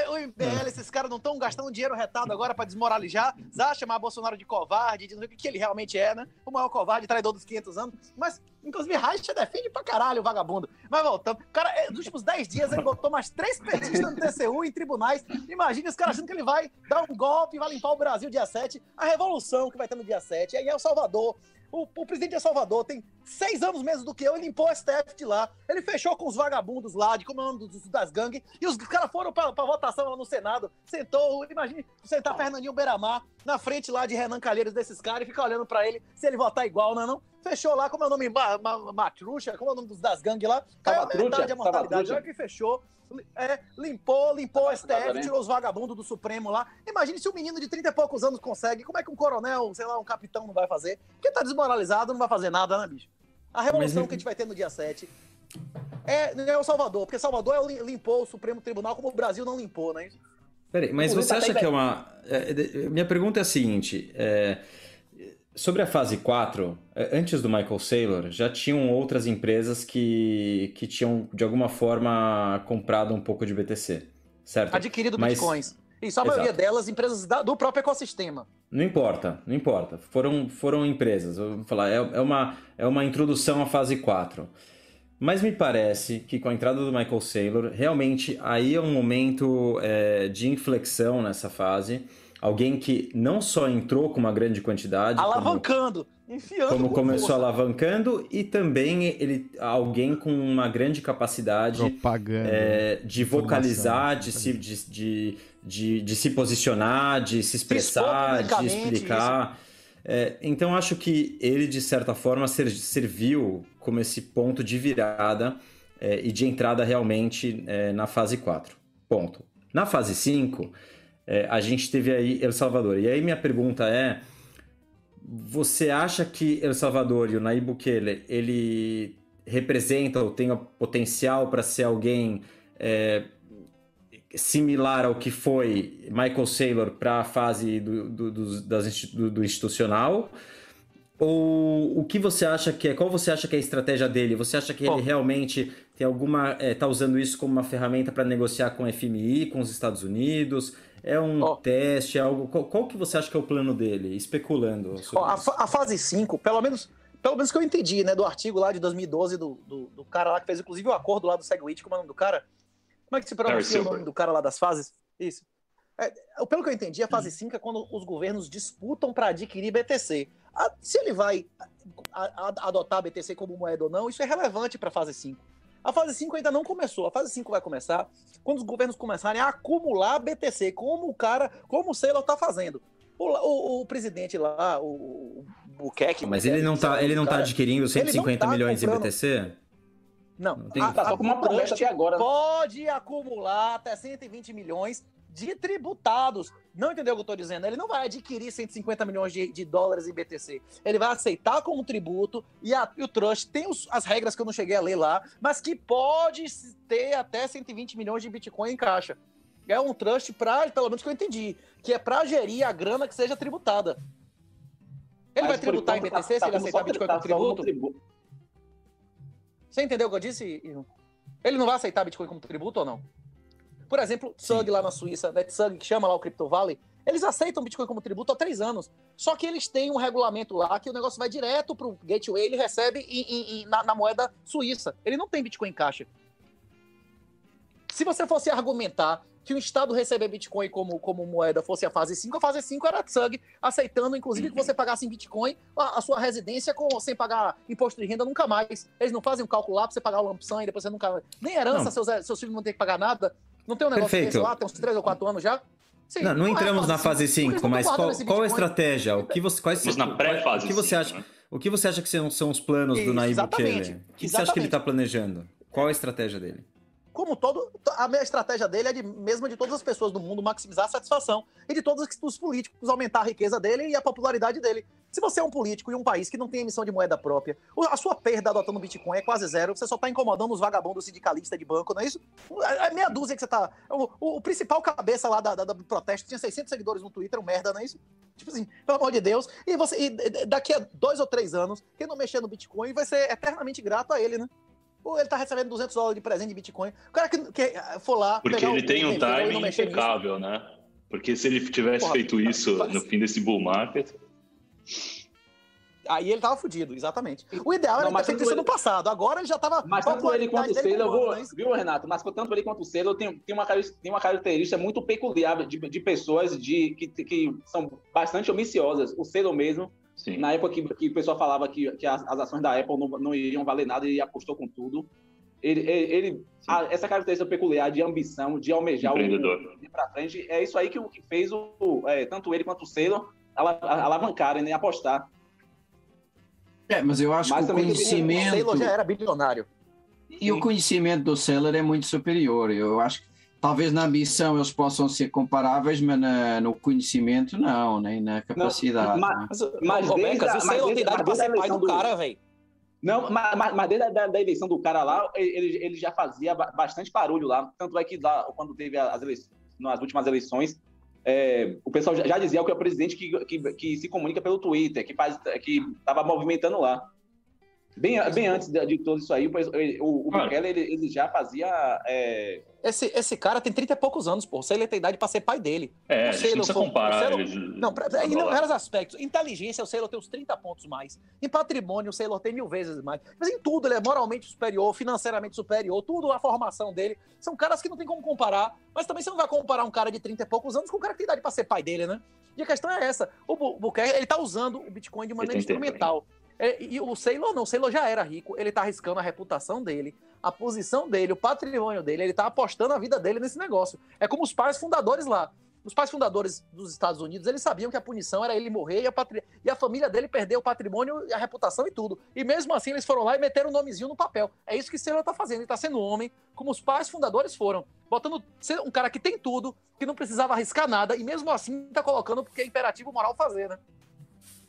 O MBL, esses caras não estão gastando dinheiro retado agora pra desmoralizar, já chamar Bolsonaro de covarde, de não ver o que ele realmente é, né? O maior covarde, traidor dos 500 anos. Mas, inclusive, Reicha defende pra caralho o vagabundo. Mas voltando, cara, é, nos últimos 10 dias, ele botou mais três petistas no TCU em tribunais. Imagina os caras achando que ele vai dar um golpe, vai limpar o Brasil dia 7. A revolução que vai ter no dia 7. Aí é o Salvador. O, o presidente de Salvador tem seis anos menos do que eu e limpou o STF de lá. Ele fechou com os vagabundos lá, de como é o nome dos- das gangues, e os caras foram pra, pra votação lá no Senado. Sentou, imagine sentar Fernandinho Beiramar na frente lá de Renan Calheiros desses caras e ficar olhando pra ele se ele votar igual, não é não? Fechou lá, como é o nome? Ma, ma, Matrucha, como é o nome dos, das gangues lá? Caiu Salvatrucha, metade a mortalidade. Olha que fechou. É, limpou, limpou o STF, tirou os vagabundos do Supremo lá. Imagine se um menino de 30 e poucos anos consegue. Como é que um coronel, sei lá, um capitão não vai fazer? Porque tá desmoralizado, não vai fazer nada, né, bicho? A revolução Mas- que a gente vai ter no dia 7 é, não é o Salvador, porque Salvador é limpou o Supremo Tribunal como o Brasil não limpou, né? Peraí, mas você acha que é uma. é, minha pergunta é a seguinte: é, sobre a fase 4, é, antes do Michael Saylor, já tinham outras empresas que, que tinham, de alguma forma, comprado um pouco de BTC, certo? Adquirido Mas- bitcoins. Isso, a maioria Exato. delas, empresas do próprio ecossistema. Não importa, não importa. Foram, foram empresas. Vou falar, é, é uma, é uma introdução à fase 4. Mas me parece que com a entrada do Michael Saylor, realmente aí é um momento é, de inflexão nessa fase. Alguém que não só entrou com uma grande quantidade, como, Alavancando, enfiando. como com começou força. alavancando, e também ele alguém com uma grande capacidade Propaganda. é, de vocalizar, de se, de, de, de, de se posicionar, de se expressar, de explicar. É, então acho que ele, de certa forma, ser- serviu como esse ponto de virada é, e de entrada realmente é, na fase 4. Ponto. Na fase 5, é, a gente teve aí El Salvador. E aí minha pergunta é: você acha que El Salvador e o Nayib Bukele ele representa ou tem o potencial para ser alguém é, similar ao que foi Michael Saylor para a fase do, do, do, das, do, do institucional? Ou o que você acha que é? Qual você acha que é a estratégia dele? Você acha que Bom, ele realmente tem alguma. está é, usando isso como uma ferramenta para negociar com o FMI, com os Estados Unidos? É um oh. teste, é algo. Qual, qual, que você acha que é o plano dele? Especulando. Oh, a, a, fase 5, pelo menos. Pelo menos que eu entendi, né? Do artigo lá de 2012 do, do, do cara lá que fez, inclusive, o acordo lá do Segwit, como é o nome do cara? Como é que se pronuncia o nome do cara lá das fases? Isso. É, pelo que eu entendi, a fase 5 hum. é quando os governos disputam para adquirir BTC. A, se ele vai a, a, adotar BTC como moeda ou não, isso é relevante para a fase 5. A fase 5 ainda não começou. A fase 5 vai começar quando os governos começarem a acumular BTC, como o cara, como o Sailor está fazendo. O, o, o, presidente lá, o, o. Mas ele não está ele não tá adquirindo 150 tá milhões comprando... em BTC? Não, não tem... ah, tá só com uma promessa até agora. Né? Pode acumular até 120 milhões de tributados. Não entendeu o que eu estou dizendo? Ele não vai adquirir 150 milhões de, de, dólares em BTC. Ele vai aceitar como tributo e, a, e o trust tem os, as regras que eu não cheguei a ler lá, mas que pode ter até 120 milhões de Bitcoin em caixa. É um trust para, pelo menos que eu entendi, que é para gerir a grana que seja tributada. Ele mas vai tributar em BTC tá, se ele aceitar Bitcoin como tributo? tributo? Você entendeu o que eu disse? Ele não vai aceitar Bitcoin como tributo ou não? Por exemplo, Tsug lá na Suíça, NetSug, que chama lá o Crypto Valley, eles aceitam Bitcoin como tributo há três anos. Só que eles têm um regulamento lá que o negócio vai direto para o gateway, ele recebe em, em, na, na, moeda suíça. Ele não tem Bitcoin em caixa. Se você fosse argumentar que o Estado receber Bitcoin como, como moeda fosse a fase 5, a fase 5 era Tsug, aceitando, inclusive, que você pagasse em Bitcoin a, a, sua residência com, sem pagar imposto de renda nunca mais. Eles não fazem um cálculo lá para você pagar o sum e depois você nunca... Nem herança, seus, seus filhos não tem que pagar nada. Não tem um negócio Perfeito. desse lá, tem uns 3 ou 4 anos já? Sim, não, não, entramos na fase 5, mas qual, qual a estratégia? O que você, quais, na pré-fase. O que você acha? Né? O que você acha que são, são os planos do Naib Bukele? O que você acha que ele está planejando? Qual a estratégia dele? Como todo, a estratégia dele é de, mesma de todas as pessoas do mundo maximizar a satisfação e de todos os políticos aumentar a riqueza dele e a popularidade dele. Se você é um político em um país que não tem emissão de moeda própria, a sua perda adotando Bitcoin é quase zero, você só está incomodando os vagabundos sindicalistas de banco, não é isso? É meia dúzia que você está. O, o, o, principal cabeça lá da, da, do protesto tinha 600 seguidores no Twitter, um merda, não é isso? Tipo assim, pelo amor de Deus. E, você, e daqui a dois ou três anos, quem não mexer no Bitcoin vai ser eternamente grato a ele, né? Ou ele tá recebendo 200 dólares de presente de Bitcoin. O cara que, que for lá. Porque ele tem um timing impecável, né? Porque se ele tivesse Porra, feito isso mas... no fim desse bull market. Aí ele tava fudido, exatamente. O ideal era ter feito isso ele... no passado. Agora ele já tava. Mas tanto ele quanto o Sailor, eu vou, viu, Renato? Mas tanto ele quanto o Sailor tem, tem, uma, tem uma característica muito peculiar de, de pessoas de, que, que são bastante omiciosas. O Sailor mesmo Sim. Na época que, que o pessoal falava que, que as, as ações da Apple não, não iriam valer nada e apostou com tudo. Ele, ele, ele a, essa característica peculiar de ambição, de almejar o ir para frente, é isso aí que, que fez o, é, tanto ele quanto o Sailor alavancarem, né, apostar. É, mas eu acho mas que o conhecimento. O Sailor já era bilionário. E Sim. o conhecimento do Sailor é muito superior. Eu acho que talvez na ambição eles possam ser comparáveis, mas na, no conhecimento não, nem na capacidade. Não, mas, né? mas, mas desde, a, mas desde, idade para ser pai do, do cara, velho. Não, mas, mas desde a da, da, eleição do cara lá, ele, ele já fazia bastante barulho lá. Tanto é que lá, quando teve as eleições, nas últimas eleições, é, o pessoal já, já, dizia que é o presidente que, que, que se comunica pelo Twitter, que faz, que estava movimentando lá. Bem, bem antes de, de tudo isso aí, o, o, Bukele, ele, ele, já fazia. É... Esse, esse cara tem 30 e poucos anos, pô. Você ele tem idade para ser pai dele. É, o Sailor, não precisa comparar. Sailor, não, pra, em vários aspectos. Inteligência, o Sailor tem uns 30 pontos mais. Em patrimônio, o Sailor tem mil vezes mais. Mas em tudo, ele é moralmente superior, financeiramente superior, tudo a formação dele. São caras que não tem como comparar. Mas também você não vai comparar um cara de 30 e poucos anos com um cara que tem idade para ser pai dele, né? E a questão é essa. O Bukele, ele tá usando o Bitcoin de maneira instrumental. Tempo, e o Sailor não, o Sailor já era rico, ele tá arriscando a reputação dele, a posição dele, o patrimônio dele, ele tá apostando a vida dele nesse negócio. É como os pais fundadores lá. Os pais fundadores dos Estados Unidos, eles sabiam que a punição era ele morrer e a, patri... e a família dele perder o patrimônio, a reputação e tudo. E mesmo assim, eles foram lá e meteram o um nomezinho no papel. É isso que Sailor tá fazendo. Ele tá sendo homem, como os pais fundadores foram. Botando um cara que tem tudo, que não precisava arriscar nada, e mesmo assim tá colocando porque é imperativo moral fazer, né?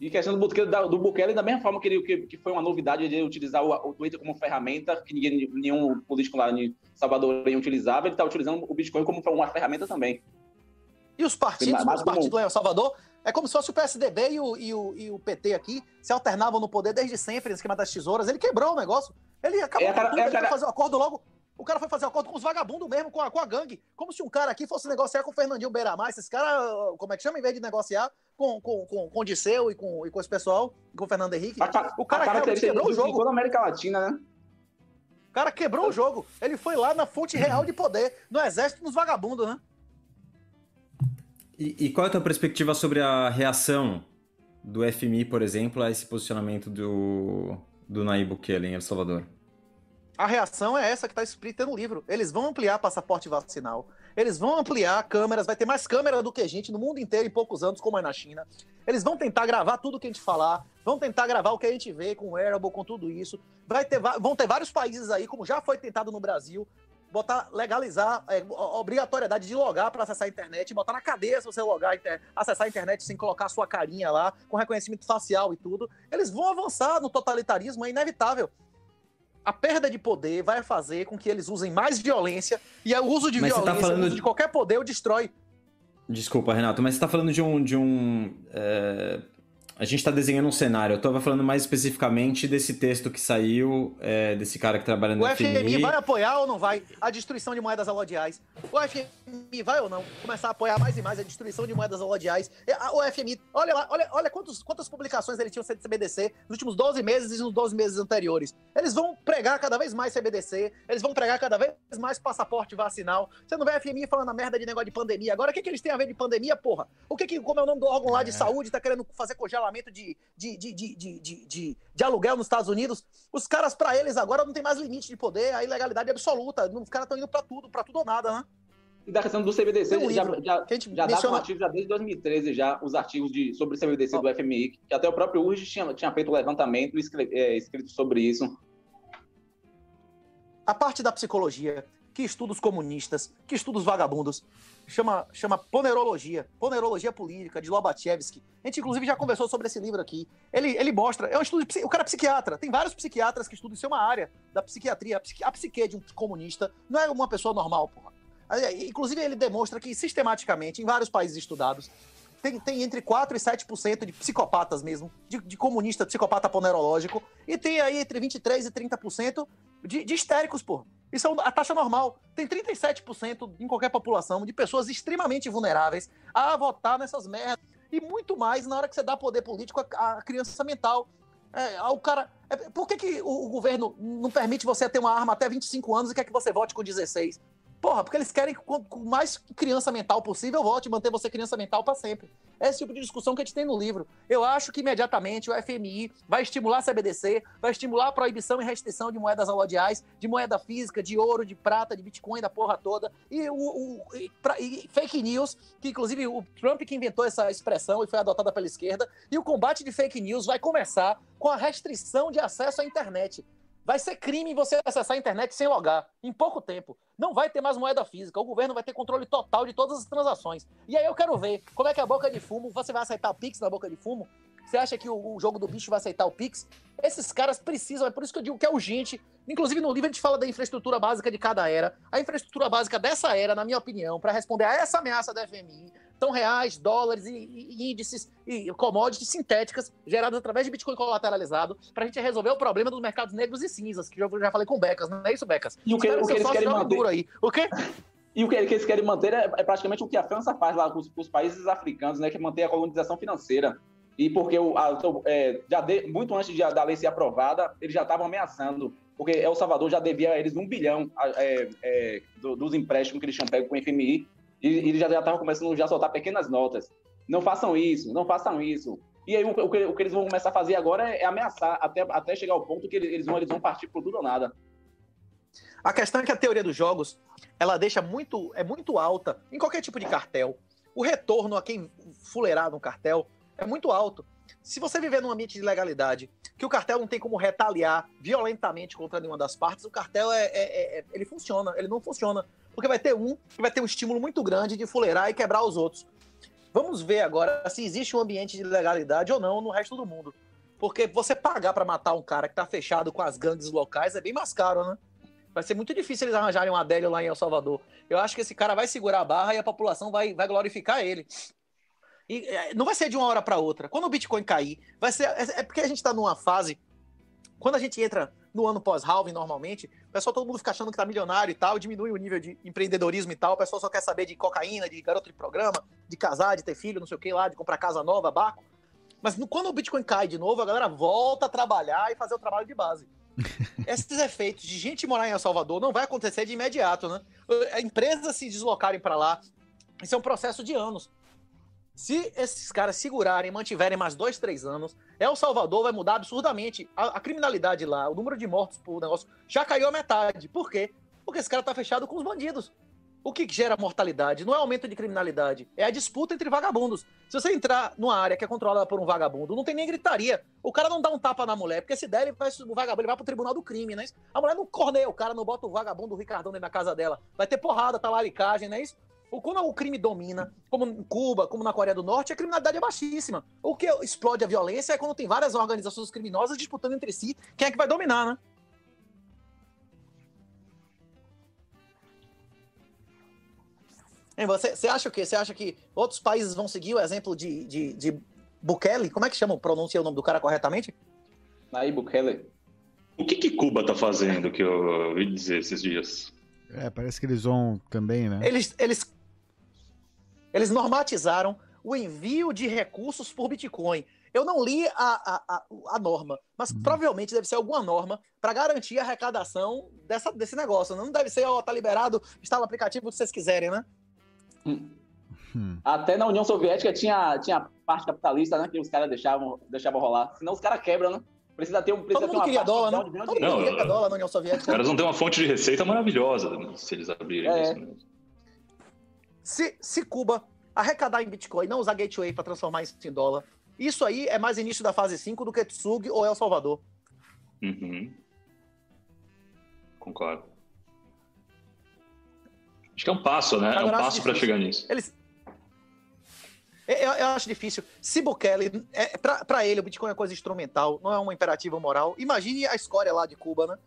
E questão do Bukele, do Bukele da mesma forma que, ele, que, que foi uma novidade de utilizar o, o, Twitter como ferramenta, que ninguém, nenhum político lá em Salvador utilizava, ele está utilizando o Bitcoin como uma ferramenta também. E os partidos, os partidos lá em Salvador, é como se fosse o PSDB e o, e, o, e o PT aqui se alternavam no poder desde sempre, no esquema das tesouras. Ele quebrou o negócio. Ele acabou é, cara, tudo, é, ele cara... fazer o um acordo logo. O cara foi fazer acordo com os vagabundos mesmo, com a, com a gangue. Como se um cara aqui fosse negociar com o Fernandinho Beiramar. Esses caras, como é que chama, em vez de negociar com, com, com, com o Disseu e com, e com esse pessoal, com o Fernando Henrique. A, o cara, cara quebrou o jogo. toda a América Latina, né? O cara quebrou o jogo. Ele foi lá na fonte real de poder, no exército dos vagabundos, né? E, e, qual é a tua perspectiva sobre a reação do FMI, por exemplo, a esse posicionamento do, do Nayib Bukele em El Salvador? A reação é essa que está escrita no livro. Eles vão ampliar passaporte vacinal. Eles vão ampliar câmeras, vai ter mais câmera do que gente no mundo inteiro em poucos anos, como é na China. Eles vão tentar gravar tudo que a gente falar, vão tentar gravar o que a gente vê com o Wearable, com tudo isso. Vai ter, vão ter vários países aí, como já foi tentado no Brasil, botar, legalizar é, a obrigatoriedade de logar para acessar a internet, botar na cadeia se você logar, acessar a internet sem colocar a sua carinha lá, com reconhecimento facial e tudo. Eles vão avançar no totalitarismo, é inevitável. A perda de poder vai fazer com que eles usem mais violência e o uso de mas tá violência, tá falando... de qualquer poder, o destrói. Desculpa, Renato, mas você está falando de um, de um é, a gente está desenhando um cenário. Eu estava falando mais especificamente desse texto que saiu, é, desse cara que trabalha no o FMI. O FMI vai apoiar ou não vai a destruição de moedas alodiais? O FMI vai ou não começar a apoiar mais e mais a destruição de moedas alodiais? O FMI, olha lá, olha, olha quantos, quantas publicações ele tinha sobre CBDC nos últimos 12 meses e nos 12 meses anteriores. Eles vão pregar cada vez mais CBDC, eles vão pregar cada vez mais passaporte vacinal. Você não vê a FMI falando a merda de negócio de pandemia. Agora, o que, que eles têm a ver de pandemia, porra? O que, que como é o nome do órgão lá de é. saúde, tá querendo fazer congelamento? pagamento de, de, de, de, de, de, de aluguel nos Estados Unidos, os caras, para eles, agora não tem mais limite de poder, a ilegalidade é absoluta. Os caras estão indo para tudo, para tudo ou nada, né? E da questão do CBDC, um já, já, já menciona... dava um já desde 2013, já os artigos de, sobre o CBDC oh. do FMI, que até o próprio URGS tinha, tinha feito um levantamento escrito, é, escrito sobre isso. A parte da psicologia, que estuda os comunistas, que estuda os vagabundos, chama, chama Ponerologia, Ponerologia Política, de Lobachevsky. A gente, inclusive, já conversou sobre esse livro aqui. Ele, ele mostra, é um estudo, de, o cara é psiquiatra, tem vários psiquiatras que estudam, isso é uma área da psiquiatria, a, psique, a psique de um comunista não é uma pessoa normal, porra. Inclusive, ele demonstra que, sistematicamente, em vários países estudados, tem, tem entre 4% e 7% de psicopatas mesmo, de, de comunista, psicopata ponerológico, e tem aí entre 23% e 30% de, de histéricos, porra. Isso é a taxa normal. Tem 37% em qualquer população de pessoas extremamente vulneráveis a votar nessas merdas. E muito mais na hora que você dá poder político à criança mental. É, ao cara. É, por que, que o, o, governo não permite você ter uma arma até 25 anos e quer que você vote com 16? Porra, porque eles querem que com mais criança mental possível vote e manter você criança mental para sempre. É esse tipo de discussão que a gente tem no livro. Eu acho que imediatamente o FMI vai estimular a CBDC, vai estimular a proibição e restrição de moedas alodiais, de moeda física, de ouro, de prata, de Bitcoin, da porra toda. E, o, o e, pra, e fake news, que inclusive o Trump que inventou essa expressão e foi adotada pela esquerda. E o combate de fake news vai começar com a restrição de acesso à internet. Vai ser crime você acessar a internet sem logar, em pouco tempo. Não vai ter mais moeda física, o governo vai ter controle total de todas as transações. E aí eu quero ver como é que a boca de fumo, você vai aceitar Pix na boca de fumo? Você acha que o, o, jogo do bicho vai aceitar o Pix? Esses caras precisam, é por isso que eu digo que é urgente. Inclusive, no livro a gente fala da infraestrutura básica de cada era. A infraestrutura básica dessa era, na minha opinião, para responder a essa ameaça da FMI, são reais, dólares e, e, índices e commodities sintéticas geradas através de Bitcoin colateralizado para a gente resolver o problema dos mercados negros e cinzas, que eu já falei com o Becas, não é isso, Becas? E o que, o que eles querem manter... aí. O quê? E o que, eles querem manter é, é, praticamente o que a França faz lá com os, com os, países africanos, né? Que é manter a colonização financeira. E porque o, a, é, já de, muito antes de, da lei ser aprovada, eles já estavam ameaçando. Porque El Salvador já devia a eles um bilhão é, é, do, dos empréstimos que eles tinham pego com o FMI e, ele já estavam começando já a soltar pequenas notas. Não façam isso, não façam isso. E aí o, o, que, o que, eles vão começar a fazer agora é, ameaçar, até, até chegar ao ponto que eles vão, eles vão partir por tudo ou nada. A questão é que a teoria dos jogos, ela deixa muito, é muito alta em qualquer tipo de cartel. o retorno a quem fuleirar no cartel é muito alto. Se você viver num ambiente de legalidade, que o cartel não tem como retaliar violentamente contra nenhuma das partes, o cartel é, é, é, ele funciona, ele não funciona. Porque vai ter um que vai ter um estímulo muito grande de fuleirar e quebrar os outros. Vamos ver agora se existe um ambiente de legalidade ou não no resto do mundo. Porque você pagar para matar um cara que tá fechado com as gangues locais é bem mais caro, né? Vai ser muito difícil eles arranjarem um Adélio lá em El Salvador. Eu acho que esse cara vai segurar a barra e a população vai, vai glorificar ele. E é, não vai ser de uma hora para outra. Quando o Bitcoin cair, vai ser. É, é porque a gente está numa fase. Quando a gente entra no ano pós-halving, normalmente, o pessoal, todo mundo fica achando que tá milionário e tal, diminui o nível de empreendedorismo e tal. O pessoal só quer saber de cocaína, de garoto de programa, de casar, de ter filho, não sei o que lá, de comprar casa nova, barco. Mas quando o Bitcoin cai de novo, a galera volta a trabalhar e fazer o trabalho de base. Esses efeitos de gente morar em El Salvador não vai acontecer de imediato, né? Empresas se deslocarem para lá, isso é um processo de anos. Se esses caras segurarem, mantiverem mais dois, três anos, El Salvador vai mudar absurdamente. A, a, criminalidade lá, o número de mortos por negócio já caiu a metade. Por quê? Porque esse cara tá fechado com os bandidos. O que gera mortalidade não é aumento de criminalidade, é a disputa entre vagabundos. Se você entrar numa área que é controlada por um vagabundo, não tem nem gritaria. O cara não dá um tapa na mulher, porque se der, ele vai, o vagabundo ele vai pro tribunal do crime, né? A mulher não corneia o cara, não bota o vagabundo, o Ricardão dentro da casa dela. Vai ter porrada, talaricagem, não é isso? Quando o crime domina, como em Cuba, como na Coreia do Norte, a criminalidade é baixíssima. O que explode a violência é quando tem várias organizações criminosas disputando entre si quem é que vai dominar, né? Você, você acha o quê? Você acha que outros países vão seguir o exemplo de, de, de Bukele? Como é que chama? Pronuncia o nome do cara corretamente? Aí, Bukele. O que, que Cuba tá fazendo que eu ouvi dizer esses dias? É, parece que eles vão também, né? Eles, eles, eles normatizaram o envio de recursos por Bitcoin. Eu não li a, a, a, a norma, mas hum. provavelmente deve ser alguma norma para garantir a arrecadação dessa, desse negócio. Não deve ser, ó, oh, tá liberado, instala o aplicativo que vocês quiserem, né? Hum. Até na União Soviética tinha, tinha parte capitalista, né? Que os caras deixavam, deixavam rolar. Senão os caras quebram, né? Precisa ter um. Precisa Todo mundo queria dólar, né? Todo mundo queria dólar na União Soviética. Os caras vão ter uma fonte de receita maravilhosa se eles abrirem é. isso mesmo. Se, se Cuba arrecadar em Bitcoin não usar gateway para transformar isso em dólar, isso aí é mais início da fase 5 do que Tsug ou El Salvador. Uhum. Concordo. Acho que é um passo, né? Agora, é um passo para chegar nisso. Eles... Eu, eu, acho difícil. Se Bukele, é, para ele, o Bitcoin é coisa instrumental, não é um imperativo moral. Imagine a escória lá de Cuba, né?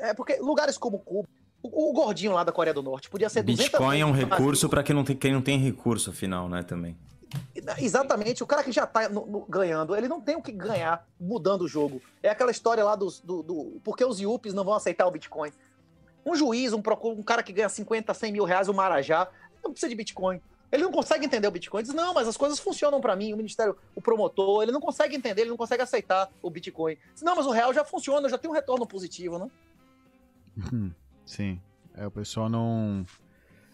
É porque lugares como Cuba, o, o gordinho lá da Coreia do Norte podia ser Bitcoin é um recurso para quem não tem quem não tem recurso, afinal, né? Também. Exatamente, o cara que já tá no, no, ganhando, ele não tem o que ganhar mudando o jogo. É aquela história lá dos, do, do. Porque os IUPs não vão aceitar o Bitcoin. Um juiz, um, um cara que ganha 50, 100 mil reais, um Marajá, não precisa de Bitcoin. Ele não consegue entender o Bitcoin. Diz, não, mas as coisas funcionam para mim. O Ministério, o promotor, ele não consegue entender, ele não consegue aceitar o Bitcoin. Diz, não, mas o real já funciona, já tem um retorno positivo, né? Hum, sim. É, o pessoal não.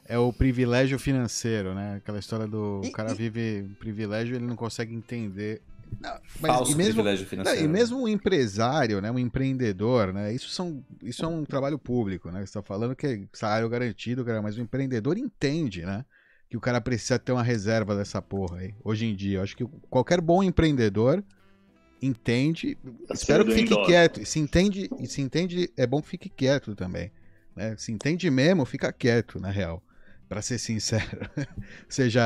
É o privilégio financeiro, né? Aquela história do e, cara e... vive privilégio ele não consegue entender não, mas Falso e mesmo, privilégio financeiro. Não, e mesmo um empresário, né, um empreendedor, né, isso, são, isso é um trabalho público, né? Você está falando que é salário garantido, cara, mas o empreendedor entende, né? Que o cara precisa ter uma reserva dessa porra aí. Hoje em dia, eu acho que qualquer bom empreendedor entende. Tá espero que fique quieto. E se entende, e se entende, é bom que fique quieto também. Né? Se entende mesmo, fica quieto, na real para ser sincero. Ou seja,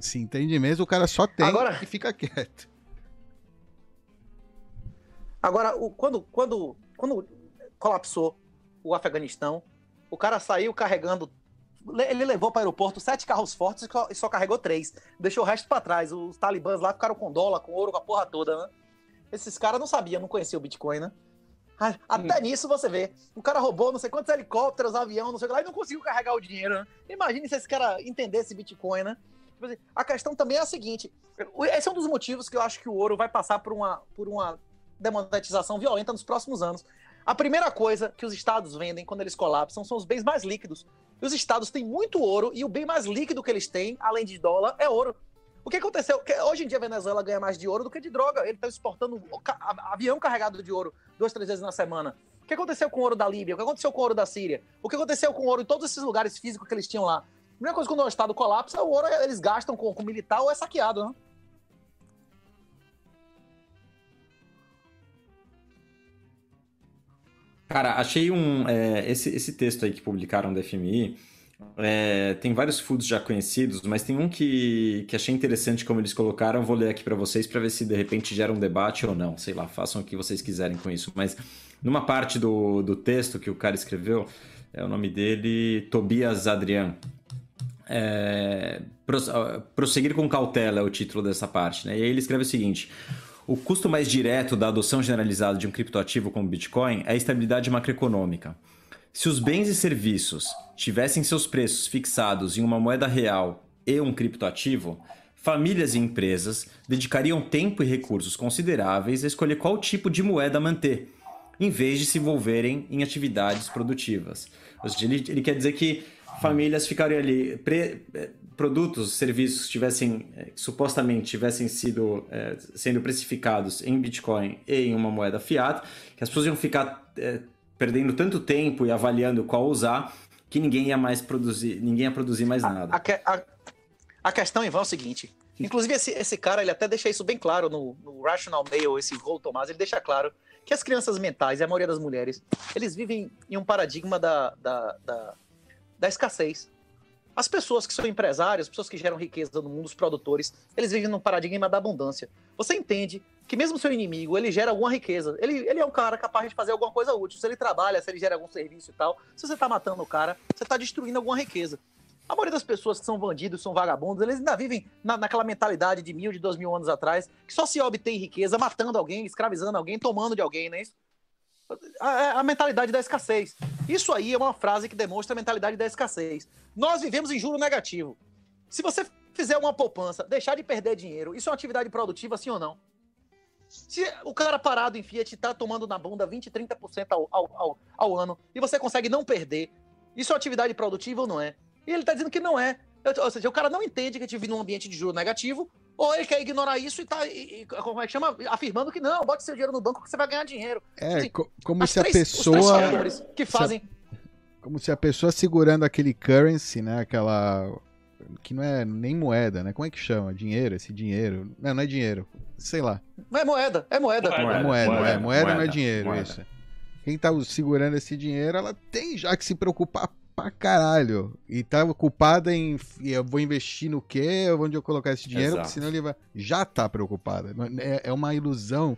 se entende mesmo, o cara só tem Agora... e fica quieto. Agora, o, quando, quando, quando colapsou o Afeganistão, o cara saiu carregando. Ele levou para o aeroporto sete carros fortes e só carregou três. Deixou o resto para trás. Os talibãs lá ficaram com dólar, com ouro, com a porra toda, né? Esses caras não sabiam, não conheciam o Bitcoin, né? Até hum. nisso você vê. O cara roubou não sei quantos helicópteros, avião, não sei o que lá, e não conseguiu carregar o dinheiro, né? Imagine se esse cara entendesse Bitcoin, né? Tipo assim, a questão também é a seguinte: esse é um dos motivos que eu acho que o ouro vai passar por uma, por uma demonetização violenta nos próximos anos. A primeira coisa que os estados vendem quando eles colapsam são os bens mais líquidos. E os estados têm muito ouro e o bem mais líquido que eles têm, além de dólar, é ouro. O que aconteceu? Hoje em dia a Venezuela ganha mais de ouro do que de droga. Ele está exportando avião carregado de ouro duas, três vezes na semana. O que aconteceu com o ouro da Líbia? O que aconteceu com o ouro da Síria? O que aconteceu com o ouro em todos esses lugares físicos que eles tinham lá? primeira coisa quando o Estado colapsa, o ouro eles gastam com, com militar ou é saqueado, né? Cara, achei um. É, esse, esse texto aí que publicaram da FMI. É, tem vários foods já conhecidos, mas tem um que, que achei interessante como eles colocaram. Vou ler aqui para vocês para ver se de repente gera um debate ou não. Sei lá, façam o que vocês quiserem com isso. Mas numa parte do, do texto que o cara escreveu, é o nome dele, Tobias Adrian. É, prosseguir com cautela é o título dessa parte. Né? E aí ele escreve o seguinte: o custo mais direto da adoção generalizada de um criptoativo como Bitcoin é a estabilidade macroeconômica. Se os bens e serviços tivessem seus preços fixados em uma moeda real e um criptoativo, famílias e empresas dedicariam tempo e recursos consideráveis a escolher qual tipo de moeda manter, em vez de se envolverem em atividades produtivas. Ou seja, ele, ele quer dizer que famílias ficariam ali, pre, eh, produtos, serviços tivessem, eh, supostamente tivessem sido eh, sendo precificados em Bitcoin e em uma moeda fiat, que as pessoas iam ficar perdendo tanto tempo e avaliando qual usar, que ninguém ia mais produzir, ninguém ia produzir mais nada. A, a, a questão, Ivan, é o seguinte. Inclusive, esse, esse cara, ele até deixa isso bem claro no, no Rational Mail, esse Rol Tomás, ele deixa claro que as crianças mentais, e a maioria das mulheres, eles vivem em um paradigma da, da, da, da escassez. As pessoas que são empresárias, as pessoas que geram riqueza no mundo, os produtores, eles vivem num paradigma da abundância. Você entende que mesmo seu inimigo, ele gera alguma riqueza. Ele, ele é um cara capaz de fazer alguma coisa útil. Se ele trabalha, se ele gera algum serviço e tal, se você tá matando o cara, você tá destruindo alguma riqueza. A maioria das pessoas que são bandidos, são vagabundos, eles ainda vivem na, naquela mentalidade de mil, de dois mil anos atrás, que só se obtém riqueza matando alguém, escravizando alguém, tomando de alguém, não é isso? A, a, mentalidade da escassez. Isso aí é uma frase que demonstra a mentalidade da escassez. Nós vivemos em juro negativo. Se você fizer uma poupança, deixar de perder dinheiro, isso é uma atividade produtiva, sim ou não? Se o cara parado em Fiat tá tomando na bunda 20, 30% ao, ao, ao, ao ano e você consegue não perder, isso é atividade produtiva ou não é? E ele tá dizendo que não é. Ou seja, o cara não entende que a gente vive num ambiente de juro negativo, ou ele quer ignorar isso e tá, e, como é que chama? Afirmando que não, bote seu dinheiro no banco que você vai ganhar dinheiro. É, assim, como se a pessoa. que fazem. como se a pessoa segurando aquele currency, né? Aquela. Que não é nem moeda, né? Como é que chama? Dinheiro, esse dinheiro. Não, não é dinheiro sei lá. Não é moeda, é moeda. Moeda, moeda, moeda, moeda, moeda não é dinheiro, moeda. isso. Quem tá segurando esse dinheiro, ela tem já que se preocupar pra caralho. E tá ocupada em. Eu vou investir no quê? Onde eu colocar esse dinheiro? Exato. Porque senão ele vai. Já tá preocupada. É, é uma ilusão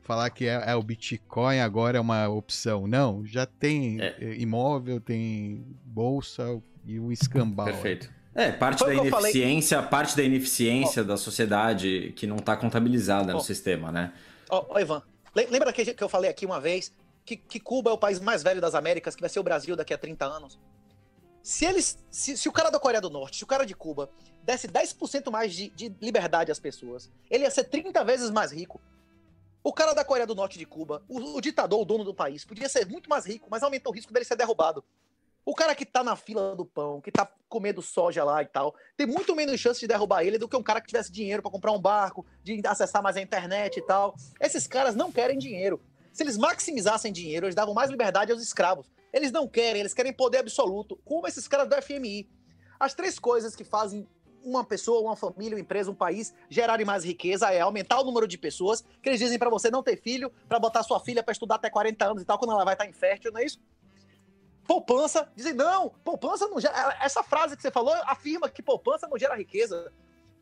falar que é, é, o Bitcoin agora é uma opção. Não, já tem é. imóvel, tem bolsa e o escambau. Perfeito. É, parte da ineficiência, falei... parte da ineficiência oh. da sociedade que não está contabilizada oh. no sistema, né? Ó, oh, Ivan, lembra que, que eu falei aqui uma vez que, que, Cuba é o país mais velho das Américas, que vai ser o Brasil daqui a 30 anos? Se eles. Se, se o cara da Coreia do Norte, se o cara de Cuba desse 10% mais de, de liberdade às pessoas, ele ia ser 30 vezes mais rico. O cara da Coreia do Norte de Cuba, o, o ditador, o dono do país, podia ser muito mais rico, mas aumentou o risco dele ser derrubado. O cara que tá na fila do pão, que tá comendo soja lá e tal, tem muito menos chance de derrubar ele do que um cara que tivesse dinheiro para comprar um barco, de acessar mais a internet e tal. Esses caras não querem dinheiro. Se eles maximizassem dinheiro, eles davam mais liberdade aos escravos. Eles não querem, eles querem poder absoluto, como esses caras do FMI. As três coisas que fazem uma pessoa, uma família, uma empresa, um país gerarem mais riqueza é aumentar o número de pessoas, que eles dizem para você não ter filho, para botar sua filha para estudar até 40 anos e tal, quando ela vai estar infértil, não é isso? Poupança, dizem, não, poupança não gera. Essa frase que você falou afirma que poupança não gera riqueza.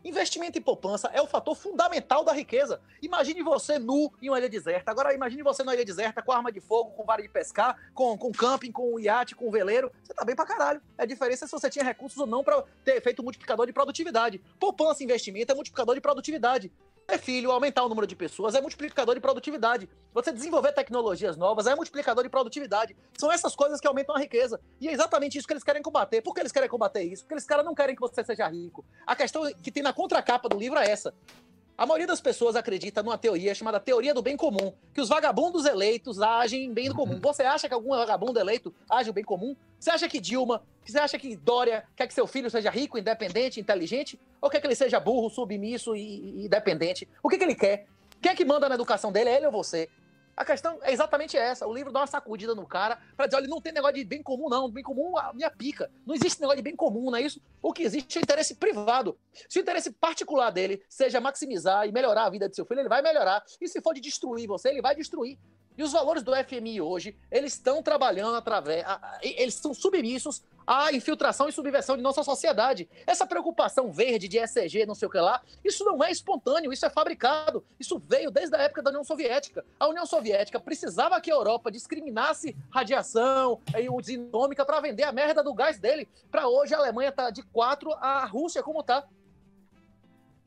Investimento em poupança é o fator fundamental da riqueza. Imagine você nu em uma ilha deserta. Agora imagine você numa ilha deserta com arma de fogo, com vara de pescar, com, com camping, com iate, com veleiro. Você tá bem pra caralho. A diferença é se você tinha recursos ou não para ter feito multiplicador de produtividade. Poupança investimento é multiplicador de produtividade ter filho, aumentar o número de pessoas é multiplicador de produtividade. Você desenvolver tecnologias novas é multiplicador de produtividade. São essas coisas que aumentam a riqueza. E é exatamente isso que eles querem combater. Por que eles querem combater isso? Porque eles não querem que você seja rico. A questão que tem na contracapa do livro é essa. A maioria das pessoas acredita numa teoria chamada teoria do bem comum, que os vagabundos eleitos agem em bem comum. Você acha que algum vagabundo eleito age o bem comum? Você acha que Dilma, você acha que Dória quer que seu filho seja rico, independente, inteligente? Ou quer que ele seja burro, submisso e, e dependente? O que, que ele quer? Quem é que manda na educação dele? É ele ou você? A questão é exatamente essa. O livro dá uma sacudida no cara para dizer: olha, não tem negócio de bem comum, não. Bem comum, a minha pica. Não existe negócio de bem comum, não é isso? O que existe é interesse privado. Se o interesse particular dele seja maximizar e melhorar a vida de seu filho, ele vai melhorar. E se for de destruir você, ele vai destruir. E os valores do FMI hoje, eles estão trabalhando através. Eles são submissos à infiltração e subversão de nossa sociedade. Essa preocupação verde de ECG, não sei o que lá, isso não é espontâneo, isso é fabricado. Isso veio desde a época da União Soviética. A União Soviética precisava que a Europa discriminasse radiação e usina para vender a merda do gás dele. Para hoje a Alemanha tá de 4, a Rússia como tá.